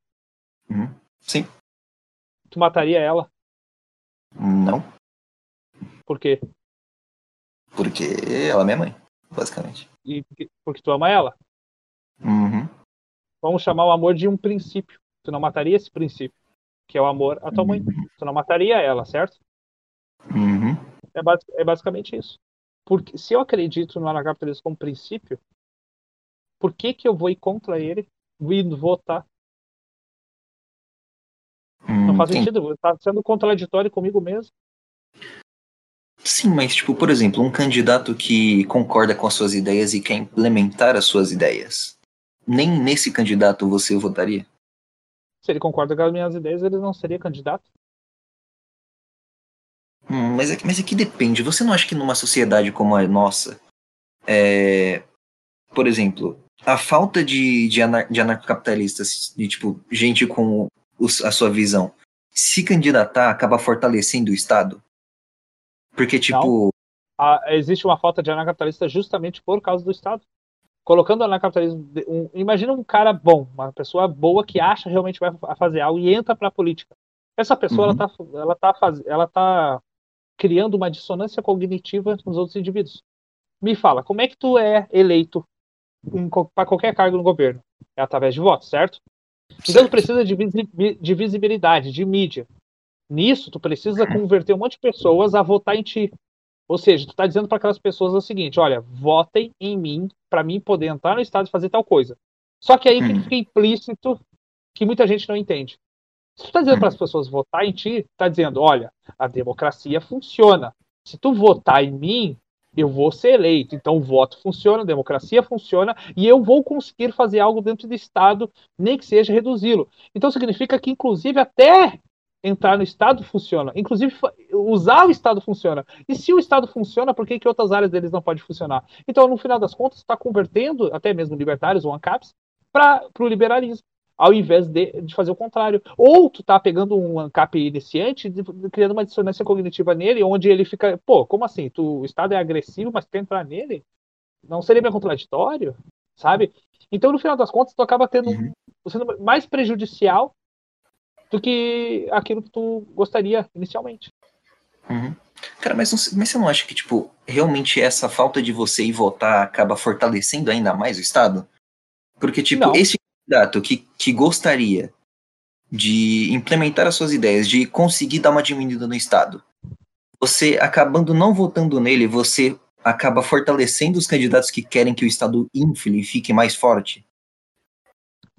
Uhum. Sim. Tu mataria ela? Não, Por quê? porque ela é minha mãe, basicamente. E porque, porque tu ama ela? Uhum. Vamos chamar o amor de um princípio. Tu não mataria esse princípio. que é o amor à tua mãe. Tu não mataria ela, certo? Uhum. É, basi- é basicamente isso. Porque se eu acredito no anarcapitalismo como princípio, por que, que eu vou ir contra ele e votar? Não Hum, faz entendi. sentido. Tá sendo contraditório comigo mesmo. Sim, mas, tipo, por exemplo, um candidato que concorda com as suas ideias e quer implementar as suas ideias, nem nesse candidato você votaria? Se ele concorda com as minhas ideias, ele não seria candidato. Hum, mas, é, que- mas é que depende. Você não acha que numa sociedade como a nossa, é, por exemplo, a falta de, de, anar, de anarcocapitalistas, de tipo, gente com os- a sua visão, se candidatar acaba fortalecendo o Estado? Porque, tipo, Ah, existe uma falta de anarcapitalista justamente por causa do Estado. Colocando o anarcapitalismo. de- Um, imagina um cara bom, uma pessoa boa que acha realmente vai fa- fazer algo e entra para a política. Essa pessoa Uhum. ela tá, ela tá, ela tá criando uma dissonância cognitiva nos outros indivíduos. Me fala, como é que tu é eleito para qualquer cargo no governo? É através de votos, certo? Então tu certo. precisa de, visi- de visibilidade, de mídia. Nisso, tu precisa converter um monte de pessoas a votar em ti. Ou seja, tu tá dizendo para aquelas pessoas o seguinte: olha, votem em mim para mim poder entrar no estado e fazer tal coisa. Só que aí Hum. fica implícito que muita gente não entende. Se tu tá dizendo Hum. para as pessoas votar em ti, tá dizendo, olha, a democracia funciona. Se tu votar em mim, eu vou ser eleito. Então o voto funciona, a democracia funciona e eu vou conseguir fazer algo dentro do Estado, nem que seja reduzi-lo. Então significa que, inclusive, até entrar no Estado funciona. Inclusive, usar o Estado funciona. E se o Estado funciona, por que, que outras áreas deles não podem funcionar? Então, no final das contas, está convertendo, até mesmo libertários ou ANCAPs, para o liberalismo. Ao invés de, de fazer o contrário. Ou tu tá pegando um ANCAP iniciante e de- criando uma dissonância cognitiva nele, onde ele fica, pô, como assim? Tu, o Estado é agressivo, mas tu quer entrar nele? Não seria meio contraditório? Sabe? Então, no final das contas, tu acaba tendo Uhum. sendo mais prejudicial do que aquilo que tu gostaria inicialmente. Uhum. Cara, mas, não- mas você não acha que, tipo, realmente essa falta de você ir votar acaba fortalecendo ainda mais o Estado? Porque, tipo, Não. esse candidato que, que gostaria de implementar as suas ideias, de conseguir dar uma diminuída no Estado, você acabando não votando nele, você acaba fortalecendo os candidatos que querem que o Estado infle e fique mais forte?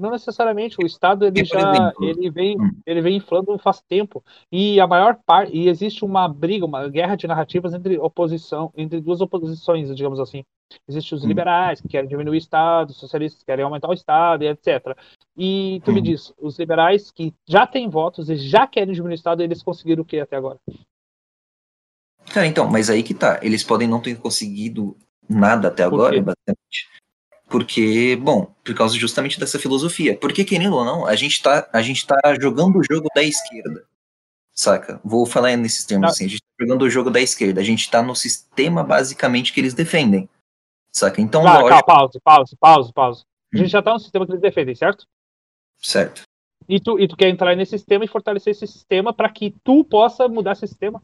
Não necessariamente, o Estado ele já exemplo, ele vem, hum. ele vem inflando faz tempo. E a maior parte e existe uma briga, uma guerra de narrativas entre oposição, entre duas oposições, digamos assim. Existem os Hum. liberais que querem diminuir o Estado, os socialistas que querem aumentar o Estado, e etc. E tu me Hum. diz, os liberais que já têm votos e já querem diminuir o Estado, eles conseguiram o que até agora? Cara, então, mas aí que tá. Eles podem não ter conseguido nada até agora, basicamente. Porque, bom, por causa justamente dessa filosofia. Porque, querendo ou não, a gente tá, a gente tá jogando o jogo da esquerda. Saca? Vou falar nesses termos Tá. assim. A gente tá jogando o jogo da esquerda. A gente tá no sistema, basicamente, que eles defendem. Saca? Então, Tá, lógico. calma, pause, pause, pause, pause. A Hum. gente já tá no sistema que eles defendem, certo? Certo. E tu, e tu quer entrar nesse sistema e fortalecer esse sistema para que tu possa mudar esse sistema.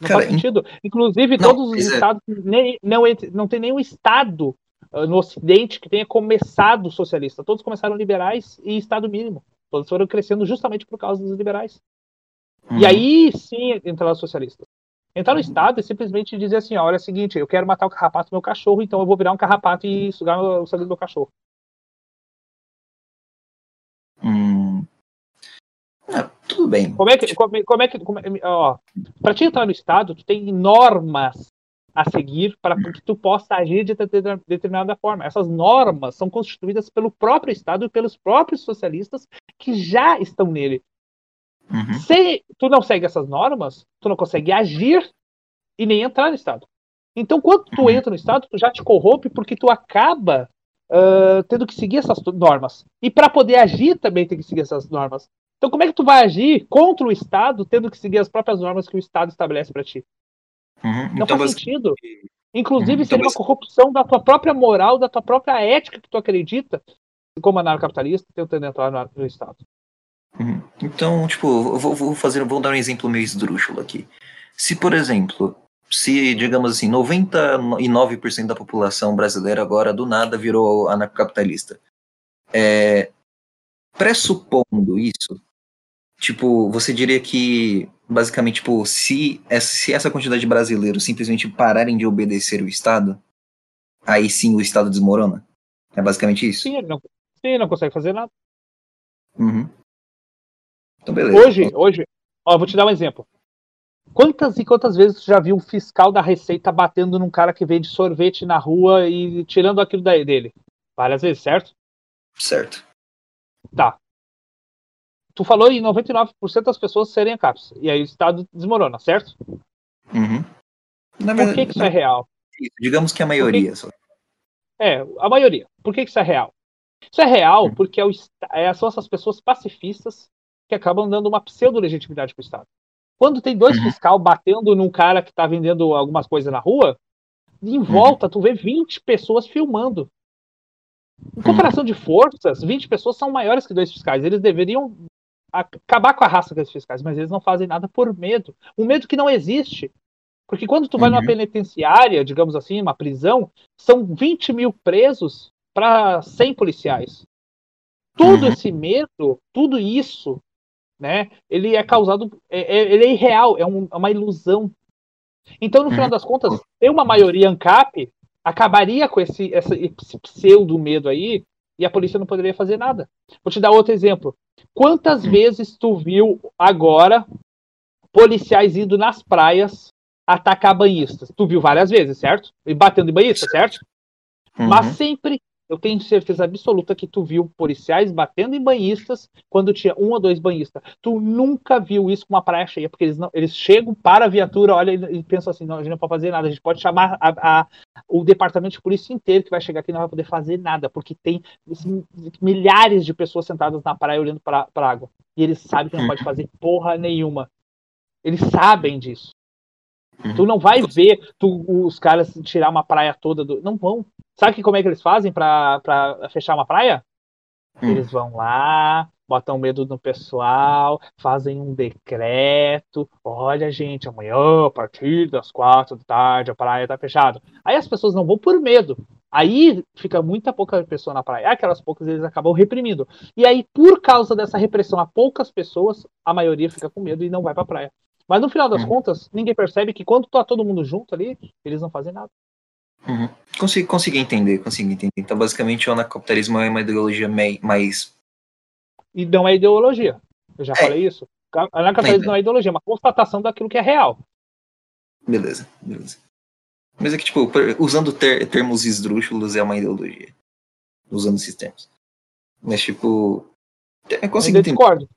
Não Cara, faz sentido. Inclusive, Não, todos os é- estados, nem, não, não tem nenhum estado no Ocidente que tenha começado socialista. Todos começaram liberais e estado mínimo. Todos foram crescendo justamente por causa dos liberais. Uhum. E aí sim entraram os socialistas. Entrar no Estado é simplesmente dizer assim: olha é o seguinte, eu quero matar o carrapato do meu cachorro, então eu vou virar um carrapato e sugar o sangue do meu cachorro. Hum. Ah, tudo bem. Como é que. Como, como é que. Como, é- ó, pra te entrar no Estado, tu tem normas a seguir para que tu possa agir de deter- determinada forma. Essas normas são constituídas pelo próprio Estado e pelos próprios socialistas que já estão nele. Uhum. Se tu não segue essas normas, tu não consegue agir e nem entrar no Estado. Então, quando tu Uhum. entra no Estado, tu já te corrompe porque tu acaba ah, tendo que seguir essas normas. E para poder agir também tem que seguir essas normas. Então, como é que tu vai agir contra o Estado tendo que seguir as próprias normas que o Estado estabelece para ti? Uhum. Não Então, faz basic- sentido. Inclusive, Uhum. Então, seria uma basic- corrupção da tua própria moral, da tua própria ética que tu acredita como anarcocapitalista tentando entrar no, Estado. Uhum. Então, tipo, eu vou, vou fazer, vou dar um exemplo meio esdrúxulo aqui. Se, por exemplo, se, digamos assim, 99% da população brasileira agora do nada virou anarcocapitalista, é, pressupondo isso, tipo, você diria que, basicamente, tipo, se essa, se essa quantidade de brasileiros simplesmente pararem de obedecer o Estado, aí sim o Estado desmorona? É basicamente isso? Sim, ele não, sim, ele não consegue fazer nada. Uhum. Então, beleza. Hoje, hoje, ó, vou te dar um exemplo. Quantas e quantas vezes tu já viu um fiscal da Receita batendo num cara que vende sorvete na rua e tirando aquilo daí dele? Várias vezes, certo? Certo. Tá. Tu falou em 99% das pessoas serem ANCAPs. E aí o Estado desmorona, certo? Uhum. Na Por que, que isso é real? Digamos que a maioria só. É, a maioria. Por que, que isso é real? Isso é real Uhum. porque é o, é, são essas pessoas pacifistas que acabam dando uma pseudo-legitimidade pro Estado. Quando tem dois Uhum. fiscal batendo num cara que tá vendendo algumas coisas na rua, em volta tu vê 20 pessoas filmando. Em comparação de forças, 20 pessoas são maiores que dois fiscais. Eles deveriam acabar com a raça desses fiscais, mas eles não fazem nada por medo. Um medo que não existe. Porque quando tu vai numa Uhum. penitenciária, digamos assim, uma prisão, são 20 mil presos para 100 policiais. Todo Uhum. esse medo, tudo isso, né, ele é causado, é, é- ele é irreal, é um- é uma ilusão. Então, no final Uhum. das contas, ter uma maioria ANCAP acabaria com esse, esse pseudo medo aí e a polícia não poderia fazer nada. Vou te dar outro exemplo. Quantas vezes tu viu agora policiais indo nas praias atacar banhistas? Tu viu várias vezes, certo? E batendo em banhistas, certo? Uhum. Mas sempre, eu tenho certeza absoluta que tu viu policiais batendo em banhistas quando tinha um ou dois banhistas. Tu nunca viu isso com uma praia cheia, porque eles não, eles chegam para a viatura, olha e, e pensam assim, não, a gente não pode fazer nada, a gente pode chamar a- a- o departamento de polícia inteiro que vai chegar aqui e não vai poder fazer nada, porque tem assim, milhares de pessoas sentadas na praia olhando para a água. E eles sabem que não pode fazer porra nenhuma. Eles sabem disso. Tu não vai ver tu- os caras tirar uma praia toda do. Não vão. Sabe como é que eles fazem pra, pra fechar uma praia? Hum. Eles vão lá, botam medo no pessoal, fazem um decreto. Olha, gente, amanhã, a partir das quatro da tarde, a praia tá fechada. Aí as pessoas não vão por medo. Aí fica muita pouca pessoa na praia. Aquelas poucas eles acabam reprimindo. E aí, por causa dessa repressão a poucas pessoas, a maioria fica com medo e não vai pra praia. Mas no final das Uhum. contas, ninguém percebe que quando tá todo mundo junto ali, eles não fazem nada. Uhum. Consegui, consegui entender, consegui entender. Então, basicamente, o anarcapitalismo é uma ideologia mais. E não é ideologia. Eu já É. falei isso. Anarcapitalismo Ainda. não é ideologia, é uma constatação daquilo que é real. Beleza, beleza. Mas é que, tipo, usando ter- termos esdrúxulos é uma ideologia. Usando esses termos. Mas, tipo. Eu Mas consegui eu entender. discordo.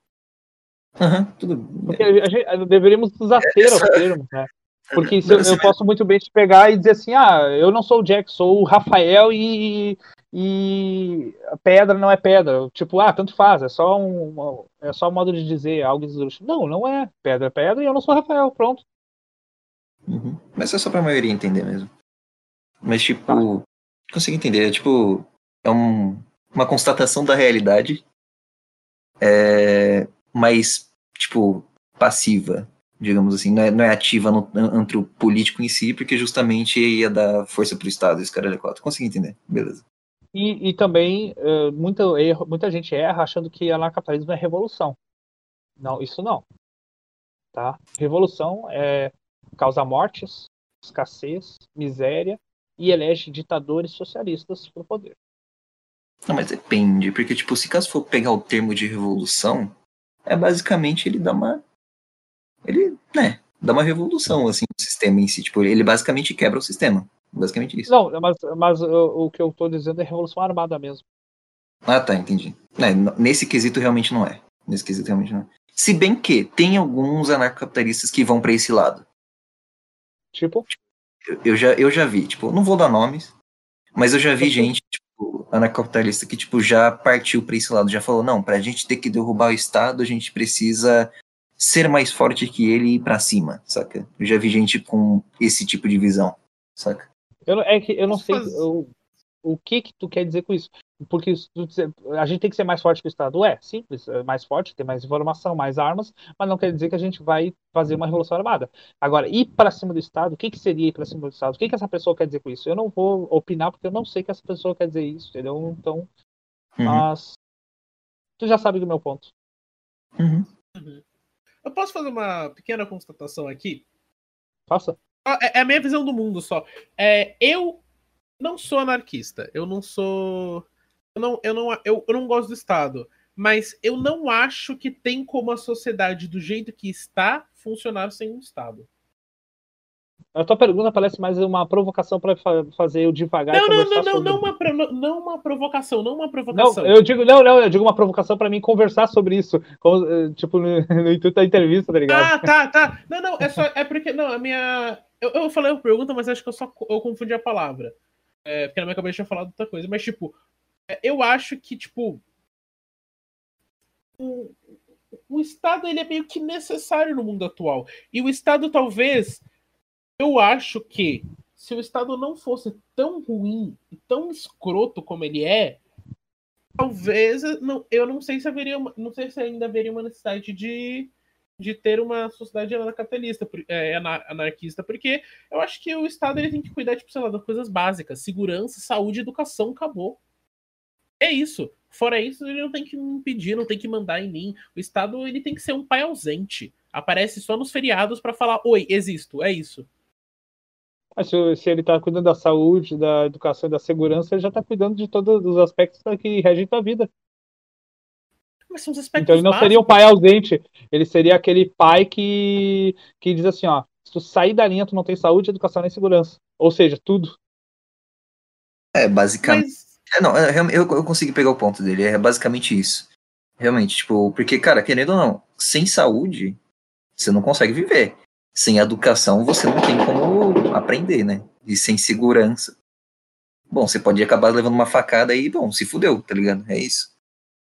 Aham, tudo. Porque a gente, deveríamos nos ater aos termos, né? Porque eu, eu posso muito bem te pegar e dizer assim, ah, eu não sou o Jack, sou o Rafael e, e a pedra não é pedra. Tipo, ah, tanto faz, é só um, é só um modo de dizer algo esdrúxulo. Não, não é. Pedra é pedra e eu não sou o Rafael, pronto. Uhum. Mas é só pra maioria entender mesmo. Mas, tipo, Tá. consegui entender. É, tipo, é um, uma constatação da realidade, é, mas, tipo, passiva, digamos assim. Não é, não é ativa no, entre o político em si, porque justamente ia dar força pro Estado, esse cara é quatro. Consegui entender, beleza. E, e também eh, muita, erro, muita gente erra achando que anarcapitalismo é revolução. Não, isso não. Tá? Revolução é causa mortes, escassez, miséria e elege ditadores socialistas para o poder. Não, mas depende, porque, tipo, se caso for pegar o termo de revolução, é basicamente ele dá uma. Ele, né, dá uma revolução, assim, no sistema em si. Tipo, ele basicamente quebra o sistema. Basicamente isso. Não, mas, mas o, o que eu estou dizendo é revolução armada mesmo. Ah, tá, entendi. É, nesse quesito realmente não é. Nesse quesito realmente não é. Se bem que tem alguns anarcocapitalistas que vão pra esse lado. Tipo, Eu, eu já, eu já vi, tipo, não vou dar nomes, mas eu já vi gente, tipo, anarcocapitalista que, tipo, já partiu pra esse lado, já falou, não, pra gente ter que derrubar o Estado, a gente precisa ser mais forte que ele e ir pra cima, saca? Eu já vi gente com esse tipo de visão, saca? eu, não- é que eu não sei fazer- o, que que tu quer dizer com isso. Porque se tu dizer- a gente tem que ser mais forte que o Estado. É, simples, é mais forte, ter mais informação, mais armas, mas não quer dizer que a gente vai fazer uma revolução armada. Agora, ir para cima do Estado, o que, que seria ir para cima do Estado? O que, que essa pessoa quer dizer com isso? Eu não vou opinar porque eu não sei o que essa pessoa quer dizer isso, entendeu? Então, Uhum, mas tu já sabe do meu ponto. uhum. Uhum. Eu posso fazer uma pequena constatação aqui? Faça. É, é a minha visão do mundo só. É, eu não sou anarquista. Eu não sou. Eu não, eu, não, eu, eu não gosto do Estado. Mas eu não acho que tem como a sociedade, do jeito que está, funcionar sem um Estado. A tua pergunta parece mais uma provocação para fazer eu devagar. Não, não, não, não, não, uma, não uma provocação, não uma provocação. Não, eu digo, não, não, eu digo uma provocação para mim conversar sobre isso, como, eh, tipo, no, no intuito da entrevista, tá ligado? Ah, tá, tá. Não, não, é só, é porque, não, a minha. Eu, eu falei uma pergunta, mas acho que eu só eu confundi a palavra. É, porque na minha cabeça eu tinha falado outra coisa, mas, tipo, é, eu acho que, tipo. O, o Estado ele é meio que necessário no mundo atual. E o Estado talvez eu acho que se o Estado não fosse tão ruim e tão escroto como ele é, talvez não, eu não sei se haveria não sei se ainda haveria uma necessidade de, de ter uma sociedade é, anarquista, porque eu acho que o Estado ele tem que cuidar tipo, sei lá, das coisas básicas, segurança, saúde, educação, acabou. É isso. Fora isso, ele não tem que me impedir, não tem que mandar em mim. O Estado ele tem que ser um pai ausente. Aparece só nos feriados para falar: "Oi, existo". É isso. Mas se, se ele está cuidando da saúde, da educação e da segurança, ele já está cuidando de todos os aspectos que regem a vida. Mas são os aspectos então ele não básicos. seria um pai ausente, ele seria aquele pai que, que diz assim, ó, se tu sair da linha, tu não tem saúde, educação nem segurança. Ou seja, tudo. É, basicamente. Mas... É, não, é, eu, eu consigo pegar o ponto dele, é basicamente isso. Realmente, tipo, porque, cara, querendo ou não, sem saúde, você não consegue viver sem educação você não tem como aprender, né? E sem segurança. Bom, você pode acabar levando uma facada e, bom, se fudeu, tá ligado? É isso.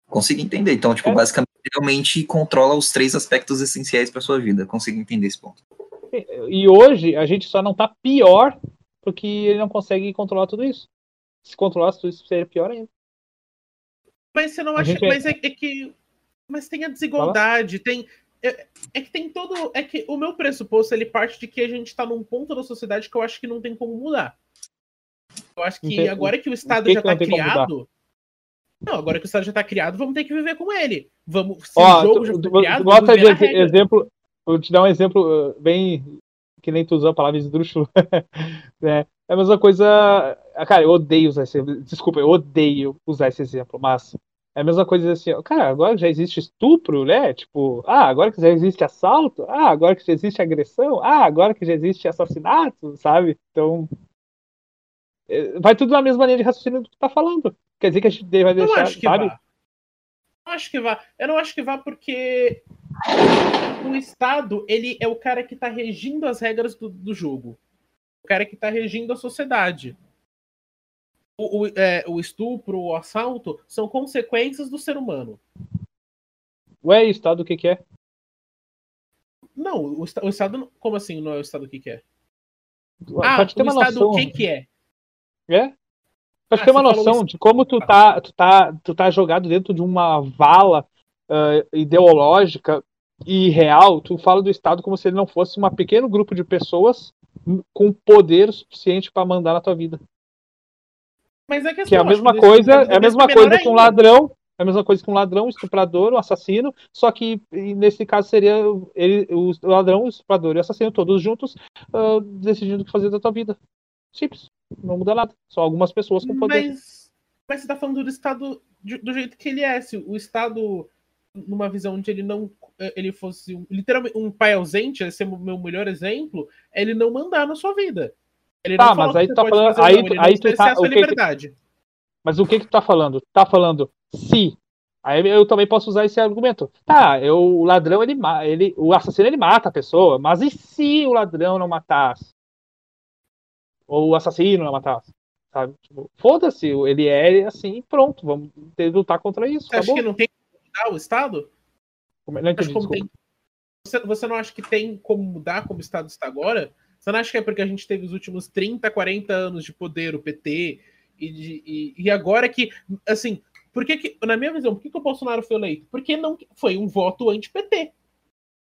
Consegui entender. Então, tipo, é. basicamente, realmente controla os três aspectos essenciais para sua vida. Consegui entender esse ponto. E hoje a gente só não tá pior porque ele não consegue controlar tudo isso. Se controlasse tudo isso, seria pior ainda. Mas você não acha. Gente... Mas é, é que. Mas tem a desigualdade, tem, é, é, que tem todo. É que o meu pressuposto ele parte de que a gente está num ponto da sociedade que eu acho que não tem como mudar. Eu acho que tem, agora que o Estado que já está criado. Não, agora que o Estado já está criado, vamos ter que viver com ele. Vamos. Se Ó, o jogo tu, já foi criado, bota de exemplo. Vou te dar um exemplo uh, bem. Que nem tu usou a palavra esdrúxulo. é, é a mesma coisa. Cara, eu odeio usar esse Desculpa, eu odeio usar esse exemplo, mas é a mesma coisa assim, cara, agora já existe estupro, né? Tipo, ah, agora que já existe assalto, ah, agora que já existe agressão, ah, agora que já existe assassinato, sabe? Então. É, vai tudo na mesma linha de raciocínio do que tu tá falando. Quer dizer que a gente vai deixar, acho que sabe? Vá. Não acho que vá. Eu não acho que vá porque o Estado, ele é o cara que tá regindo as regras do, do jogo. O cara que tá regindo a sociedade o, o, é, o estupro, o assalto, são consequências do ser humano. Ué, Estado o que, que é? Não, o, o Estado. Como assim não é o Estado o que, que é? Ah, o Estado noção. o que, que é? É? Pra ah, ter uma noção de como tu tá, tu, tá, tu tá jogado dentro de uma vala uh, ideológica e real, tu fala do Estado como se ele não fosse um pequeno grupo de pessoas com poder suficiente para mandar na tua vida. Mas é que, que é a mesma coisa, é a mesma coisa com um ladrão, é a mesma coisa que um ladrão, estuprador, um assassino, só que nesse caso seria ele, o ladrão, o estuprador e o assassino todos juntos uh, decidindo o que fazer da tua vida. Simples, não muda nada. São algumas pessoas com poder. Mas, mas você tá falando do Estado do jeito que ele é. Se o Estado, numa visão onde ele não ele fosse um, literalmente um pai ausente, esse é o meu melhor exemplo, é ele não mandar na sua vida. Ele tá, mas aí tu tá falando. Aí, não, aí tu tá. O que, mas o que que tu tá falando? Tá falando se. Aí eu também posso usar esse argumento. Tá, eu, o ladrão, ele, ele, o assassino, ele mata a pessoa, mas e se o ladrão não matasse? Ou o assassino não matasse? Sabe? Tipo, Foda-se, ele é assim, pronto, vamos ter, lutar contra isso. Você acha que não tem como mudar o Estado? Como, não entendi, você, você não acha que tem como mudar como o Estado está agora? Você não acha que é porque a gente teve os últimos 30, 40 anos de poder, o PT, e, de, e, e agora que, assim, por que, que na minha visão, por que, que o Bolsonaro foi eleito? Porque não foi um voto anti-PT.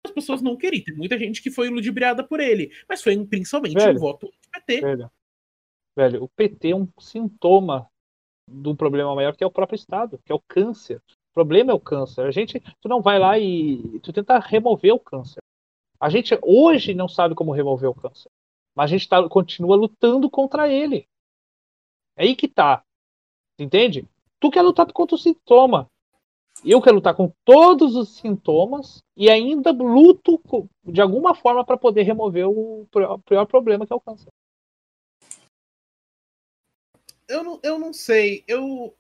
As pessoas não queriam. Tem muita gente que foi ludibriada por ele, mas foi principalmente velho, um voto anti-PT. Velho, velho, o PT é um sintoma de um problema maior que é o próprio Estado, que é o câncer. O problema é o câncer. A gente, tu não vai lá e tu tenta remover o câncer. A gente hoje não sabe como remover o câncer, mas a gente tá, continua lutando contra ele. É aí que tá. Entende? Tu quer lutar contra o sintoma. Eu quero lutar com todos os sintomas e ainda luto de alguma forma para poder remover o pior problema que é o câncer. Eu não, eu não sei. Eu,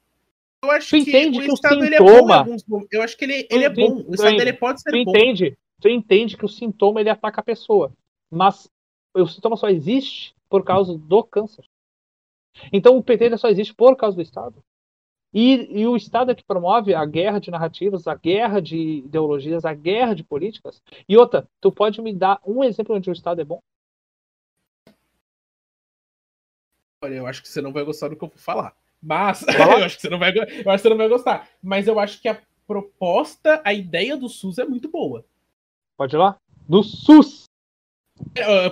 eu acho tu que o estado sintoma... ele é bom alguns. Eu acho que ele, ele é bom. O estado ele pode ser tu bom. entende? Tu entende que o sintoma ele ataca a pessoa, mas o sintoma só existe por causa do câncer. Então o PT só existe por causa do Estado. E, e, o Estado é que promove a guerra de narrativas, a guerra de ideologias, a guerra de políticas. E outra, tu pode me dar um exemplo onde o Estado é bom? Olha, eu acho que você não vai gostar do que eu vou falar. Mas eu acho que você não vai, eu acho que você não vai gostar. Mas eu acho que a proposta, a ideia do SUS é muito boa. Pode ir lá? Do SUS.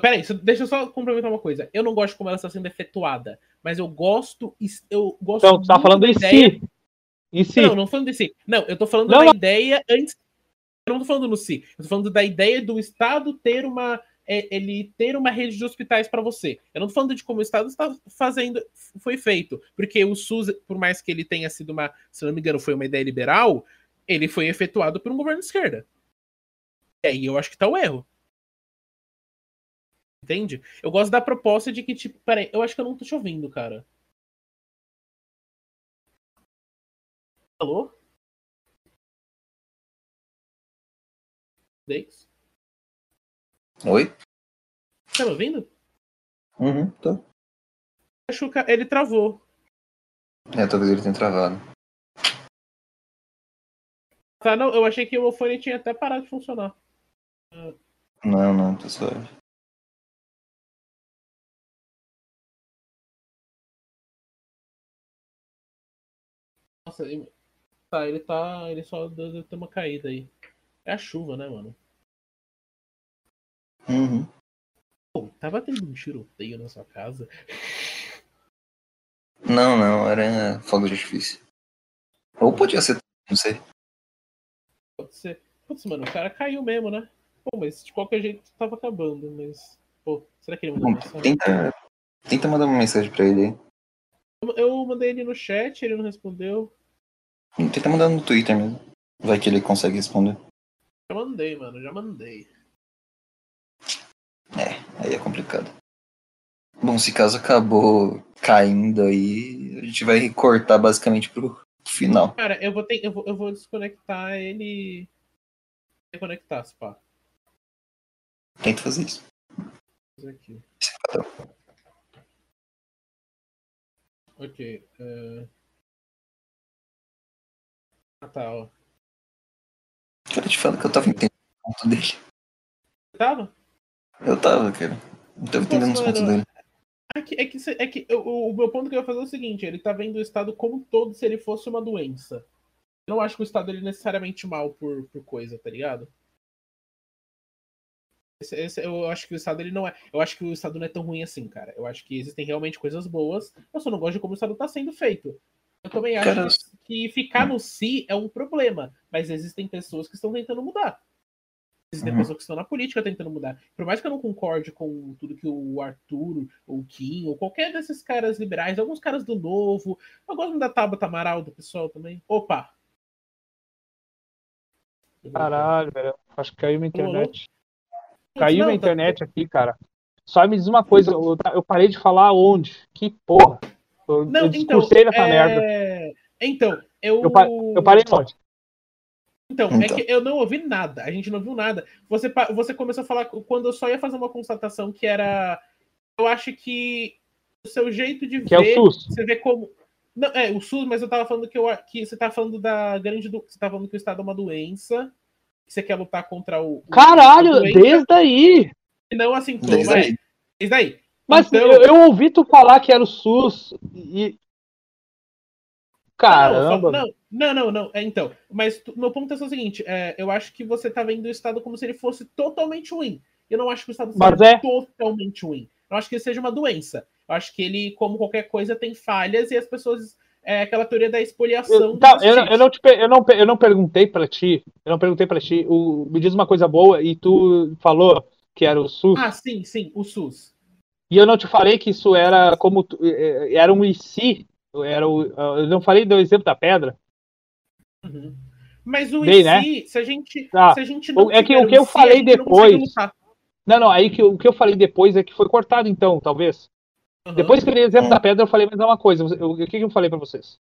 Peraí, deixa eu só complementar uma coisa. Eu não gosto como ela está sendo efetuada, mas eu gosto. Eu gosto então, tu tá falando em ideia... si. Em si. Não, não falando em si. Não, eu tô falando Não, da não. ideia antes. Eu não tô falando no si. Eu tô falando da ideia do Estado ter uma. é, ele ter uma rede de hospitais para você. Eu não tô falando de como o Estado está fazendo, foi feito. Porque o SUS, por mais que ele tenha sido uma, se não me engano, foi uma ideia liberal, ele foi efetuado por um governo de esquerda. E aí eu acho que tá o erro. Entende? Eu gosto da proposta de que, tipo, peraí, eu acho que eu não tô te ouvindo, cara. Alô? Dex? Oi? Tá me ouvindo? Uhum, tô. Acho que ele travou. É, talvez ele tenha travado. Tá, não, eu achei que o meu fone tinha até parado de funcionar. Não, não, tá suave. Nossa, ele... tá, ele tá. Ele só deu ter uma caída aí. É a chuva, né, mano? Uhum. Pô, tava tendo um tiroteio na sua casa. Não, não, era fogo de artifício. Ou podia ser, não sei. Pode ser. Putz, mano, o cara caiu mesmo, né? Pô, mas de qualquer jeito tava acabando, mas. Pô, será que ele mandou Bom, mensagem? tenta, tenta mandar uma mensagem pra ele aí. Eu- Eu mandei ele no chat, ele não respondeu. Tenta mandar no Twitter mesmo. Vai que ele consegue responder. Já mandei, mano, já mandei. É, aí é complicado. Bom, se caso acabou caindo aí, a gente vai cortar basicamente pro final. Cara, eu vou ter, eu vou, eu vou desconectar ele. Reconectar, se pá. Tenta fazer isso. Aqui. É. Ok. é. Ah tá, ó. Cara, te falo que eu tava entendendo o ponto dele. Tava? Eu tava, cara. Eu tava entendendo os pontos dele. É que, é que, é que eu- o meu ponto que eu ia fazer é o seguinte: ele tá vendo o Estado como um todo se ele fosse uma doença. Eu não acho que o Estado ele é necessariamente mal por, por coisa, tá ligado? Esse- esse- eu acho que o Estado ele não é. Eu acho que o Estado não é tão ruim assim, cara. Eu acho que existem realmente coisas boas. Eu só não gosto de como o Estado tá sendo feito. Eu também acho Cara, que, ficar no si é um problema. Mas existem pessoas que estão tentando mudar. Existem Uhum. pessoas que estão na política tentando mudar. Por mais que eu não concorde com tudo que o Arthur, ou o Kim, ou qualquer desses caras liberais, alguns caras do Novo, eu gosto da Tabata Amaral, do pessoal também. Opa! Caralho, velho. Acho que caiu minha internet. Caiu Não, minha tá- internet aqui, cara. Só me diz uma coisa, eu, eu parei de falar onde? Que porra. Eu, Não, eu então, discursei nessa é... merda. Então, eu... Eu, pa- eu parei onde? Então, é Então. que eu não ouvi nada. A gente não viu nada. Você, você começou a falar quando eu só ia fazer uma constatação que era. Eu acho que o seu jeito de Que é ver. o SUS. Você vê como. Não, é, o SUS, mas eu tava falando que, eu, que você tá falando da grande. Do, você tá falando que o Estado é uma doença. Que você quer lutar contra o. o- Caralho, doença, desde aí. e não a sintoma. Desde é. aí. Desde aí. Mas Então- eu, eu ouvi tu falar que era o SUS e. Caramba. Não, não, não, não. É, então, mas tu- meu ponto é só o seguinte: é, eu acho que você tá vendo o Estado como se ele fosse totalmente ruim. Eu não acho que o Estado Mas seja é. totalmente ruim. Eu acho que ele seja uma doença. Eu acho que ele, como qualquer coisa, tem falhas e as pessoas é aquela teoria da espoliação. Eu, tá, eu, eu, não te, eu, não, eu não perguntei para ti, eu não perguntei para ti, o, me diz uma coisa boa e tu falou que era o SUS. Ah, sim, sim, o SUS. E eu não te falei que isso era como é, é, era um IC, era o, eu não falei do exemplo da pedra. Uhum. Mas o Bem, IC, né? se a gente, tá. se a gente não é que o que eu falei depois. Não, não, aí que o que eu falei depois é que foi cortado então, talvez. Uhum. Depois que eu dei o exemplo é. da pedra, eu falei mais uma coisa. O que, que eu falei para vocês?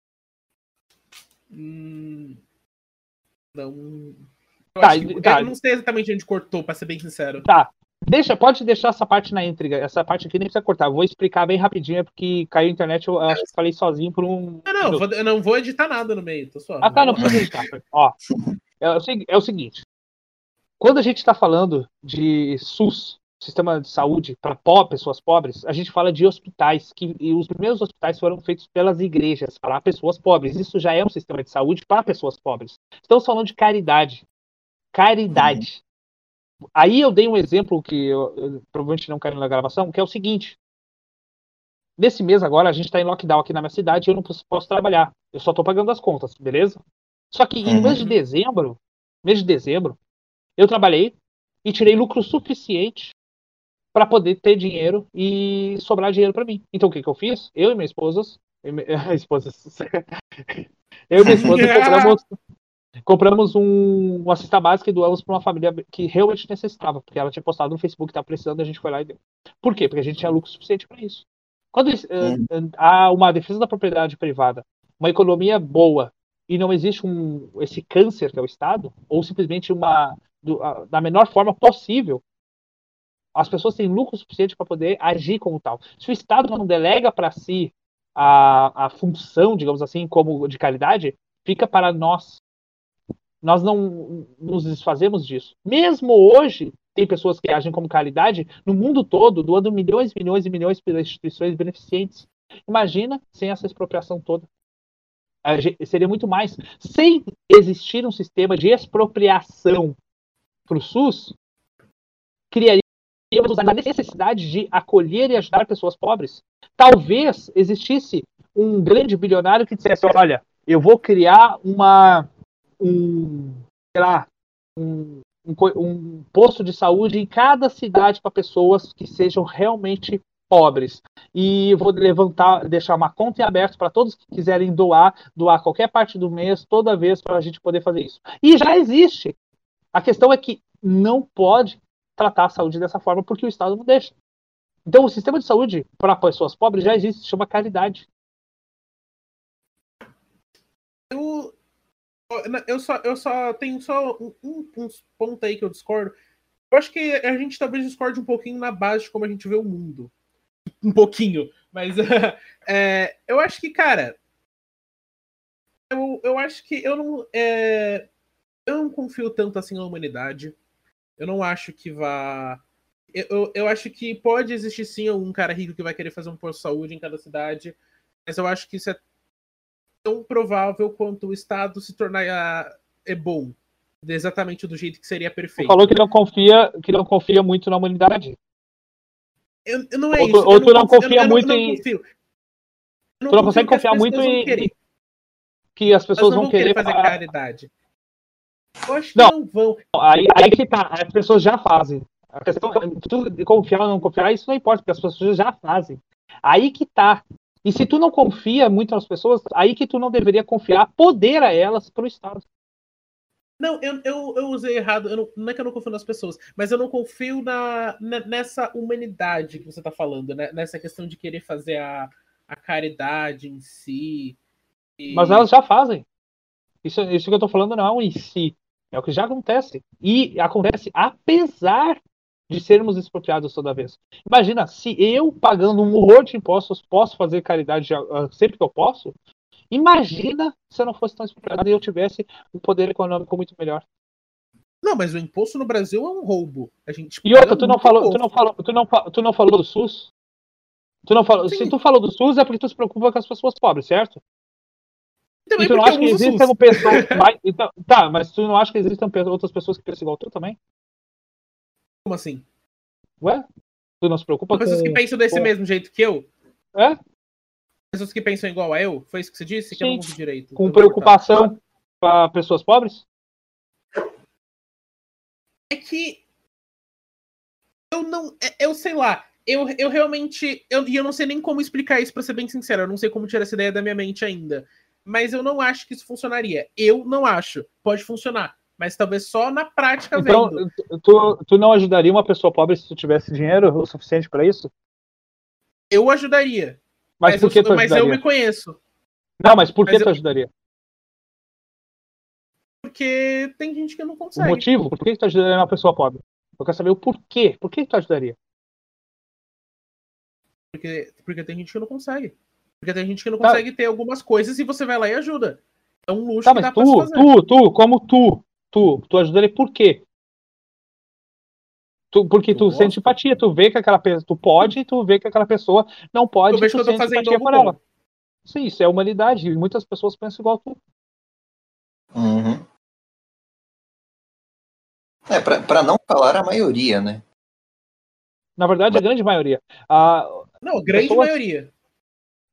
Hum, não. Eu, tá, que, tá. eu não sei exatamente onde cortou, para ser bem sincero. Tá. Deixa, pode deixar essa parte na intriga. Essa parte aqui nem precisa cortar. Vou explicar bem rapidinho, porque caiu a internet. Eu acho que falei sozinho por um. Não, não, vou, eu não vou editar nada no meio. Tô só. Ah, tá, não precisa editar. Ó, é, é o seguinte: quando a gente está falando de SUS, sistema de saúde para po pessoas pobres, a gente fala de hospitais, que os primeiros hospitais foram feitos pelas igrejas para pessoas pobres. Isso já é um sistema de saúde para pessoas pobres. Estamos falando de caridade. Caridade. Uhum. Aí eu dei um exemplo que eu, eu, provavelmente não quero na gravação, que é o seguinte. Nesse mês agora, a gente está em lockdown aqui na minha cidade e eu não posso, posso trabalhar. Eu só estou pagando as contas, beleza? Só que uhum. em mês de dezembro, mês de dezembro, eu trabalhei e tirei lucro suficiente para poder ter dinheiro e sobrar dinheiro para mim. Então o que, que eu fiz? Eu e minha esposa, a esposa, eu e minha esposa compramos, compramos um, uma cesta básica e doamos para uma família que realmente necessitava, porque ela tinha postado no Facebook que estava precisando, a gente foi lá e deu. Por quê? Porque a gente tinha lucro suficiente para isso. Quando uh, há uma defesa da propriedade privada, uma economia boa e não existe um, esse câncer que é o Estado, ou simplesmente uma do, a, da menor forma possível, as pessoas têm lucro suficiente para poder agir como tal. Se o Estado não delega para si a, a função, digamos assim, como de caridade, fica para nós. Nós não nos desfazemos disso. Mesmo hoje, tem pessoas que agem como caridade no mundo todo, doando milhões, milhões e milhões para instituições beneficentes. Imagina sem essa expropriação toda. Seria muito mais. Sem existir um sistema de expropriação para o SUS, criaria a necessidade de acolher e ajudar pessoas pobres. Talvez existisse um grande bilionário que dissesse: olha, eu vou criar uma um, sei lá, um, um, um posto de saúde em cada cidade para pessoas que sejam realmente pobres. E vou levantar, deixar uma conta em aberto para todos que quiserem doar, doar qualquer parte do mês, toda vez para a gente poder fazer isso. E já existe. A questão é que não pode tratar a saúde dessa forma porque o Estado não deixa. Então, o sistema de saúde para pessoas pobres já existe, chama caridade. Eu, eu, só, eu só tenho só um, um, um ponto aí que eu discordo. Eu acho que a gente talvez discorde um pouquinho na base de como a gente vê o mundo. Um pouquinho, mas é, eu acho que, cara, eu, eu acho que eu não, é, eu não confio tanto assim na humanidade. Eu não acho que vá. Eu, eu, eu, acho que pode existir sim um cara rico que vai querer fazer um posto de saúde em cada cidade, mas eu acho que isso é tão provável quanto o Estado se tornar é bom, exatamente do jeito que seria perfeito. Você falou que não confia, que não confia muito na humanidade. Eu, eu não é ou, isso. Ou tu não, confia muito em. tu não consegue confiar muito em. Que as pessoas vão, querer fazer caridade. Eu acho que não, não vão. Aí, aí que tá, as pessoas já fazem. A questão tu confiar ou não confiar, isso não importa, porque as pessoas já fazem. Aí que tá. E se tu não confia muito nas pessoas, aí que tu não deveria confiar poder a elas pro Estado. Não, eu, eu, eu usei errado. Eu não, não, é que eu não confio nas pessoas, mas eu não confio na, na nessa humanidade que você está falando, né? nessa questão de querer fazer a, a caridade em si. E... Mas elas já fazem. Isso, isso que eu estou falando não é um em si. É o que já acontece. E acontece apesar de sermos expropriados toda vez. Imagina, se eu, pagando um horror de impostos, posso fazer caridade uh, sempre que eu posso, imagina se eu não fosse tão expropriado e eu tivesse um poder econômico muito melhor. Não, mas o imposto no Brasil é um roubo. A gente e outra, tu não, falou, tu, não falou, tu, não, tu não falou do SUS? Tu não falou, se tu falou do SUS é porque tu se preocupa com as pessoas pobres, certo? Também e tu não acha que existem pessoas. então, tá, mas tu não acha que existem outras pessoas que pensam igual tu também? Como assim? Ué? Tu não se preocupa pessoas com. Pessoas que pensam desse com... mesmo jeito que eu? É? Pessoas que pensam igual a eu? Foi isso que você disse? Que eu não direito. Com preocupação para pessoas pobres? É que eu não. é- Eu sei lá. Eu, eu realmente. Eu, e eu não sei nem como explicar isso, pra ser bem sincero. Eu não sei como tirar essa ideia da minha mente ainda. Mas eu não acho que isso funcionaria. Eu não acho. Pode funcionar. Mas talvez só na prática Então, vendo. tu, tu não ajudaria uma pessoa pobre se tu tivesse dinheiro o suficiente para isso? Eu ajudaria. Mas, Mas, por que eu, tu mas eu me conheço. Não, mas por que mas tu eu- ajudaria? Porque tem gente que não O consegue. motivo? Por que tu ajudaria uma pessoa pobre? Eu quero saber o porquê. Por que tu ajudaria? Porque, porque tem gente que não consegue. Porque tem gente que não Tá. consegue ter algumas coisas e você vai lá e ajuda. É um luxo Tá, que mas dá pra se tu, fazer. tu, tu, como tu, tu, tu ajudaria por quê? Tu, porque Eu tu gosto. sente empatia, tu vê que aquela pessoa, tu pode, tu vê que aquela pessoa não pode, Eu vejo tu que eu tô sente fazendo empatia algo por bom. ela. Sim, isso é humanidade, e muitas pessoas pensam igual tu. Uhum. É, pra, pra não falar a maioria, né? Na verdade, a grande maioria. Ah, Não, a grande Pessoas- maioria.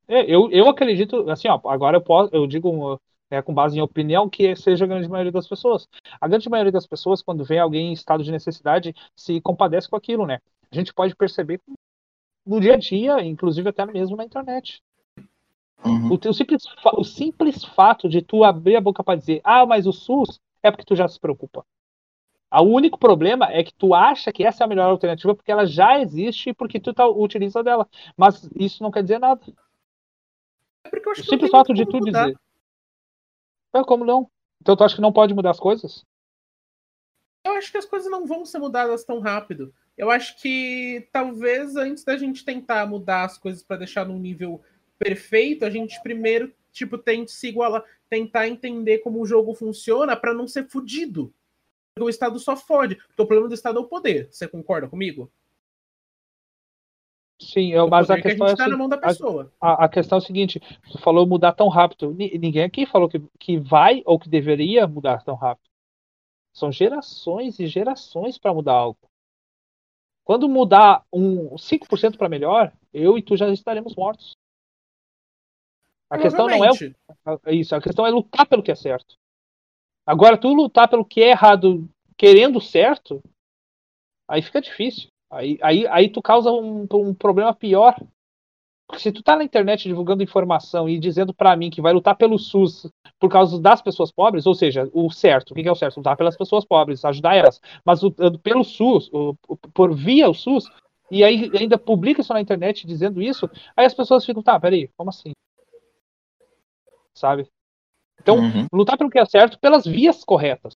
É, eu, eu acredito, assim, ó, agora eu posso, eu digo é, com base em opinião que seja a grande maioria das pessoas. A grande maioria das pessoas, quando vê alguém em estado de necessidade, se compadece com aquilo, né? A gente pode perceber no dia a dia, inclusive até mesmo na internet. Uhum. O, simples, o simples fato de tu abrir a boca para dizer, ah, mas o SUS é porque tu já se preocupa. O único problema é que tu acha que essa é a melhor alternativa porque ela já existe e porque tu tá, utiliza dela. Mas isso não quer dizer nada. É porque eu acho O que simples fato de tu mudar. dizer. É, como não? Então tu acha que não pode mudar as coisas? Eu acho que as coisas não vão ser mudadas tão rápido. Eu acho que talvez antes da gente tentar mudar as coisas para deixar num nível perfeito, a gente primeiro, tipo, tente se igualar, tentar entender como o jogo funciona para não ser fudido. Porque o Estado só fode. Porque o problema do Estado é o poder. Você concorda comigo? Sim, eu, O mas a poder que a questão, é, tá na mão da pessoa. a, a questão é o seguinte: tu falou mudar tão rápido. Ni- Ninguém aqui falou que, que vai ou que deveria mudar tão rápido. São gerações e gerações para mudar algo. Quando mudar um 5% para melhor, eu e tu já estaremos mortos. A questão não é. É Isso, a questão é lutar pelo que é certo. Agora, tu lutar pelo que é errado querendo certo, aí fica difícil. Aí, aí, aí tu causa um, um problema pior. Porque se tu tá na internet divulgando informação e dizendo pra mim que vai lutar pelo SUS por causa das pessoas pobres, ou seja, o certo, o que é o certo? Lutar pelas pessoas pobres, ajudar elas. Mas o- pelo SUS, por via o SUS, e aí ainda publica isso na internet dizendo isso, aí as pessoas ficam, tá, peraí, como assim? Sabe? Então, Uhum. lutar pelo que é certo pelas vias corretas.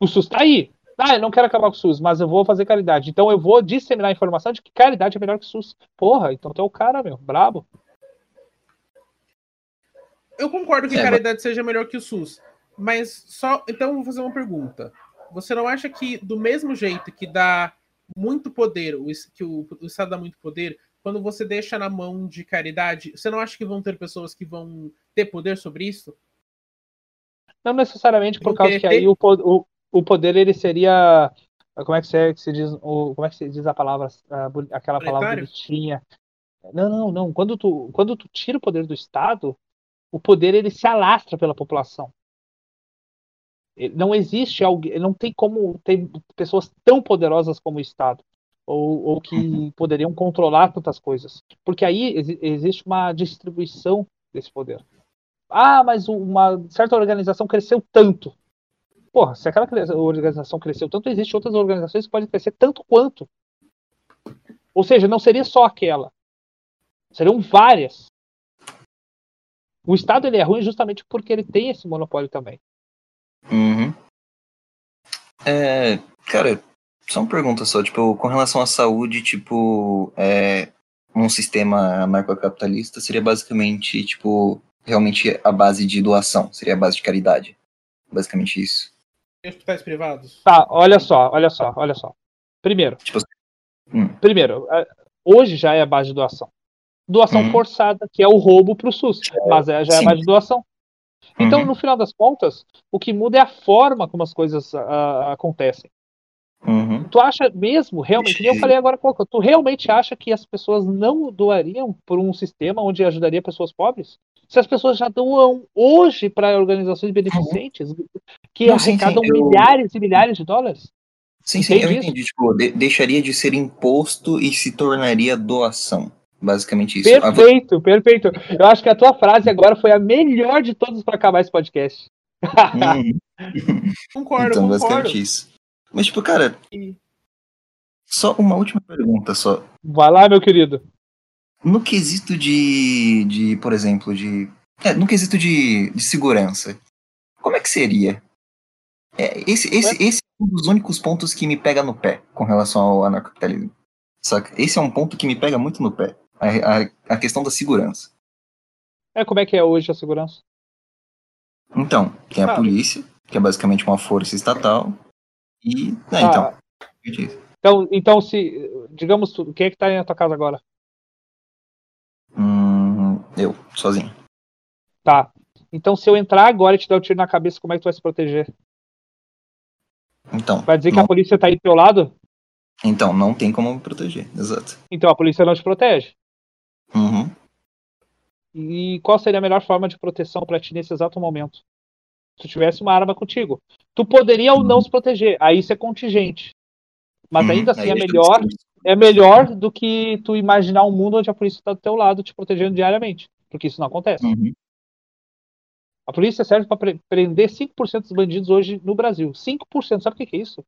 O SUS tá aí. Ah, eu não quero acabar com o SUS, mas eu vou fazer caridade. Então eu vou disseminar a informação de que caridade é melhor que o SUS. Porra, então tu é o cara, meu, brabo. Eu concordo que É, caridade seja melhor que o SUS. Mas só. Então eu vou fazer uma pergunta. Você não acha que, do mesmo jeito que dá muito poder, que o, o Estado dá muito poder, quando você deixa na mão de caridade, você não acha que vão ter pessoas que vão ter poder sobre isso? Não necessariamente por Porque causa que tem- aí o, o, o poder ele seria. Como é que se, que se diz? O, como é que se diz a palavra? a aquela palavra bonitinha. Não, não, não. Quando tu, quando tu tira o poder do Estado, o poder ele se alastra pela população. Não existe alguém, não tem como ter pessoas tão poderosas como o Estado, ou, ou que poderiam controlar tantas coisas. Porque aí exi- existe uma distribuição desse poder. Ah, mas uma certa organização cresceu tanto. Porra, se aquela organização cresceu tanto, existem outras organizações que podem crescer tanto quanto. Ou seja, não seria só aquela. Seriam várias. O Estado ele é ruim justamente porque ele tem esse monopólio também. Uhum. É, cara, só uma pergunta só, tipo, com relação à saúde, tipo, é, um sistema anarcocapitalista seria basicamente, tipo, realmente a base de doação, seria a base de caridade. Basicamente isso. Em hospitais privados? Tá, olha só, olha só, olha só. Primeiro, Tipo, hum. primeiro, é, hoje já é a base de doação. Doação Uhum. forçada, que é o roubo para o SUS, mas é, já é a base de doação. Então, Uhum. no final das contas, o que muda é a forma como as coisas ah, acontecem. Uhum. Tu acha mesmo, realmente, nem eu falei agora há pouco, tu realmente acha que as pessoas não doariam por um sistema onde ajudaria pessoas pobres? Se as pessoas já doam hoje para organizações beneficentes que Não, arrecadam sim, eu- milhares e milhares de dólares? Sim, sim, eu Entende isso? entendi. Tipo, de- deixaria de ser imposto e se tornaria doação. Basicamente isso. Perfeito, perfeito. Eu acho que a tua frase agora foi a melhor de todas para acabar esse podcast. Uhum. Concordo, Então, concordo. basicamente isso. Mas, tipo, cara, só uma última pergunta só. Vai lá, meu querido. No quesito de, de por exemplo, de. É, no quesito de, de segurança, como é que seria? É, esse, esse, esse é um dos únicos pontos que me pega no pé com relação ao anarcocapitalismo. Saca? Esse é um ponto que me pega muito no pé. A, a, a questão da segurança. É como é que é hoje a segurança? Então, tem a Ah. polícia, que é basicamente uma força estatal. E. É, Ah, então. Então, então se, digamos, quem é que tá aí na tua casa agora? Eu, sozinho. Tá. Então, se eu entrar agora e te dar um tiro na cabeça, como é que tu vai se proteger? Então. Vai dizer que não, a polícia tá aí do teu lado? Então, não tem como me proteger. Exato. Então a polícia não te protege. Uhum. E qual seria a melhor forma de proteção pra ti nesse exato momento? Se tu tivesse uma arma contigo. Tu poderia ou não se proteger. Aí isso é contingente. Mas Uhum. ainda assim Aí é melhor. É melhor do que tu imaginar um mundo onde a polícia está do teu lado te protegendo diariamente. Porque isso não acontece. Uhum. A polícia serve para prender 5% dos bandidos hoje no Brasil. 5%, sabe o que que é isso?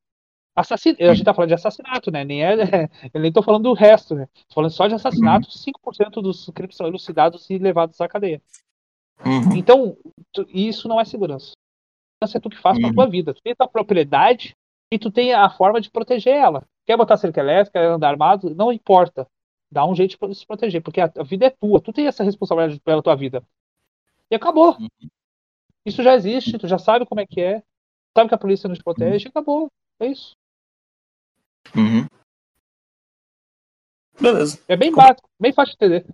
Assassino. A gente tá falando de assassinato, né? Nem é, eu nem tô falando do resto, né? Tô falando só de assassinato, 5% dos crimes são elucidados e levados à cadeia. Uhum. Então, tu- isso não é segurança. Segurança é tu que faz com a Uhum. tua vida. Tu tem a tua propriedade e tu tem a forma de proteger ela. Quer botar cerca elétrica, quer andar armado, não importa. Dá um jeito de se proteger, porque a a vida é tua. Tu tem essa responsabilidade pela tua vida. E acabou. Uhum. Isso já existe, tu já sabe como é que é. Sabe que a polícia nos protege e acabou. É isso. Uhum. Beleza. É bem básico, bem fácil de entender.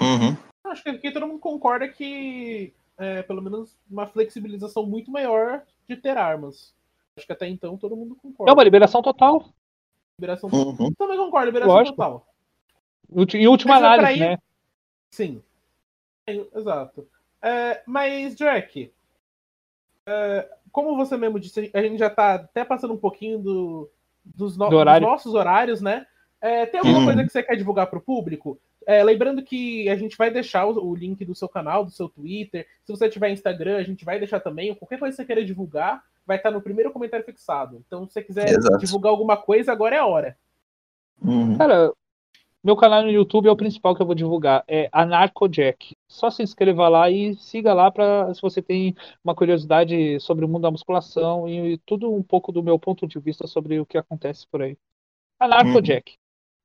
Uhum. Acho que aqui todo mundo concorda que é, pelo menos uma flexibilização muito maior de ter armas. Acho que até então todo mundo concorda. É uma liberação total. liberação Uhum. Também concordo, liberação Lógico. total. Em última Mas é análise, ir- né? Sim. É, Exato. É, mas, Jack, é, como você mesmo disse, a gente já tá até passando um pouquinho do, dos, no- Do dos nossos horários, né? É, tem alguma Uhum. coisa que você quer divulgar para o público? É, lembrando que a gente vai deixar o, o link do seu canal, do seu Twitter. Se você tiver Instagram, a gente vai deixar também. Qualquer coisa que você queira divulgar, vai estar no primeiro comentário fixado. Então, se você quiser Exato. divulgar alguma coisa, agora é a hora. Uhum. Cara, meu canal no YouTube é o principal que eu vou divulgar. É AnarcoJack. Só se inscreva lá e siga lá para se você tem uma curiosidade sobre o mundo da musculação e tudo um pouco do meu ponto de vista sobre o que acontece por aí. AnarcoJack.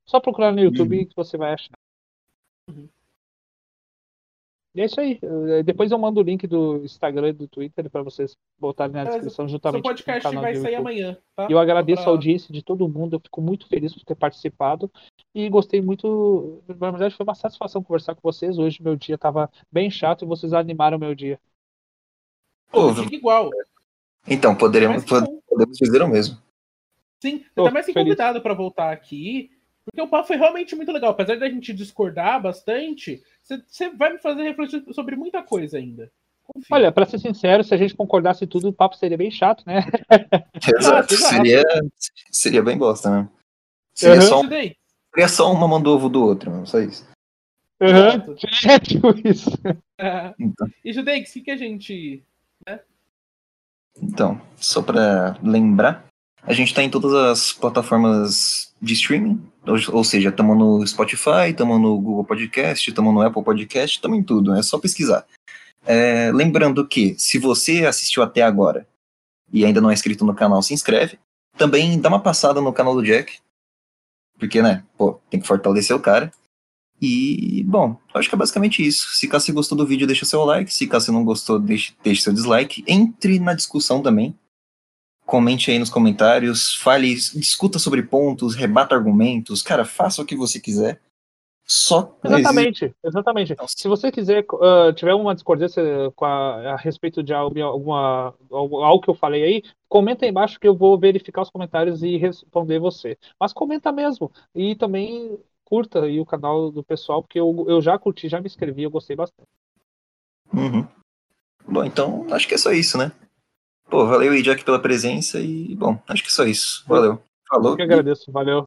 Só procurar no YouTube que você vai achar. Uhum. E é isso aí. Eh, Depois eu mando o link do Instagram e do Twitter para vocês botarem na descrição Seu juntamente com o podcast canal vai do sair YouTube. amanhã, tá? E eu agradeço Só a pra- audiência de todo mundo, eu fico muito feliz por ter participado e gostei muito. Na verdade, foi uma satisfação conversar com vocês. Hoje meu dia estava bem chato e vocês animaram meu dia. Pô, fica igual. Então, poderemos, podemos dizer o mesmo. Sim, você Tô tá mais feliz. convidado para voltar aqui, porque o papo foi realmente muito legal. Apesar da gente discordar bastante, você- vai me fazer refletir sobre muita coisa ainda. Olha, para ser sincero, se a gente concordasse tudo, o papo seria bem chato, né? Exato. exato. Seria, seria bem bosta, né? Seria, Uhum. só, um- seria só uma mão do ovo do outro, não só isso. Exato. É tipo isso. Então, E Judeix, o que, que a gente. então, só pra lembrar, a gente tá em todas as plataformas de streaming, ou, seja, estamos no Spotify, estamos no Google Podcast, estamos no Apple Podcast, estamos em tudo, é só pesquisar. É, lembrando que, se você assistiu até agora e ainda não é inscrito no canal, se inscreve. Também dá uma passada no canal do Jack, porque, né, pô, tem que fortalecer o cara. E, bom, acho que é basicamente isso. Se caso você gostou do vídeo, deixa seu like. Se caso você não gostou, deixe, deixe seu dislike. Entre na discussão também. Comente aí nos comentários. Fale, discuta sobre pontos, rebata argumentos. Cara, faça o que você quiser. Só. Exatamente, exatamente. Então, Se você quiser, uh, tiver uma discordância com a, a respeito de alguma, algo que eu falei aí, comenta aí embaixo que eu vou verificar os comentários e responder você. Mas comenta mesmo. E também curta aí o canal do pessoal, porque eu, eu já curti, já me inscrevi, eu gostei bastante. Uhum. Bom, então acho que é só isso, né? Pô, valeu aí, Jack, pela presença e, bom, acho que é só isso. Valeu. Falou. Eu que agradeço, valeu.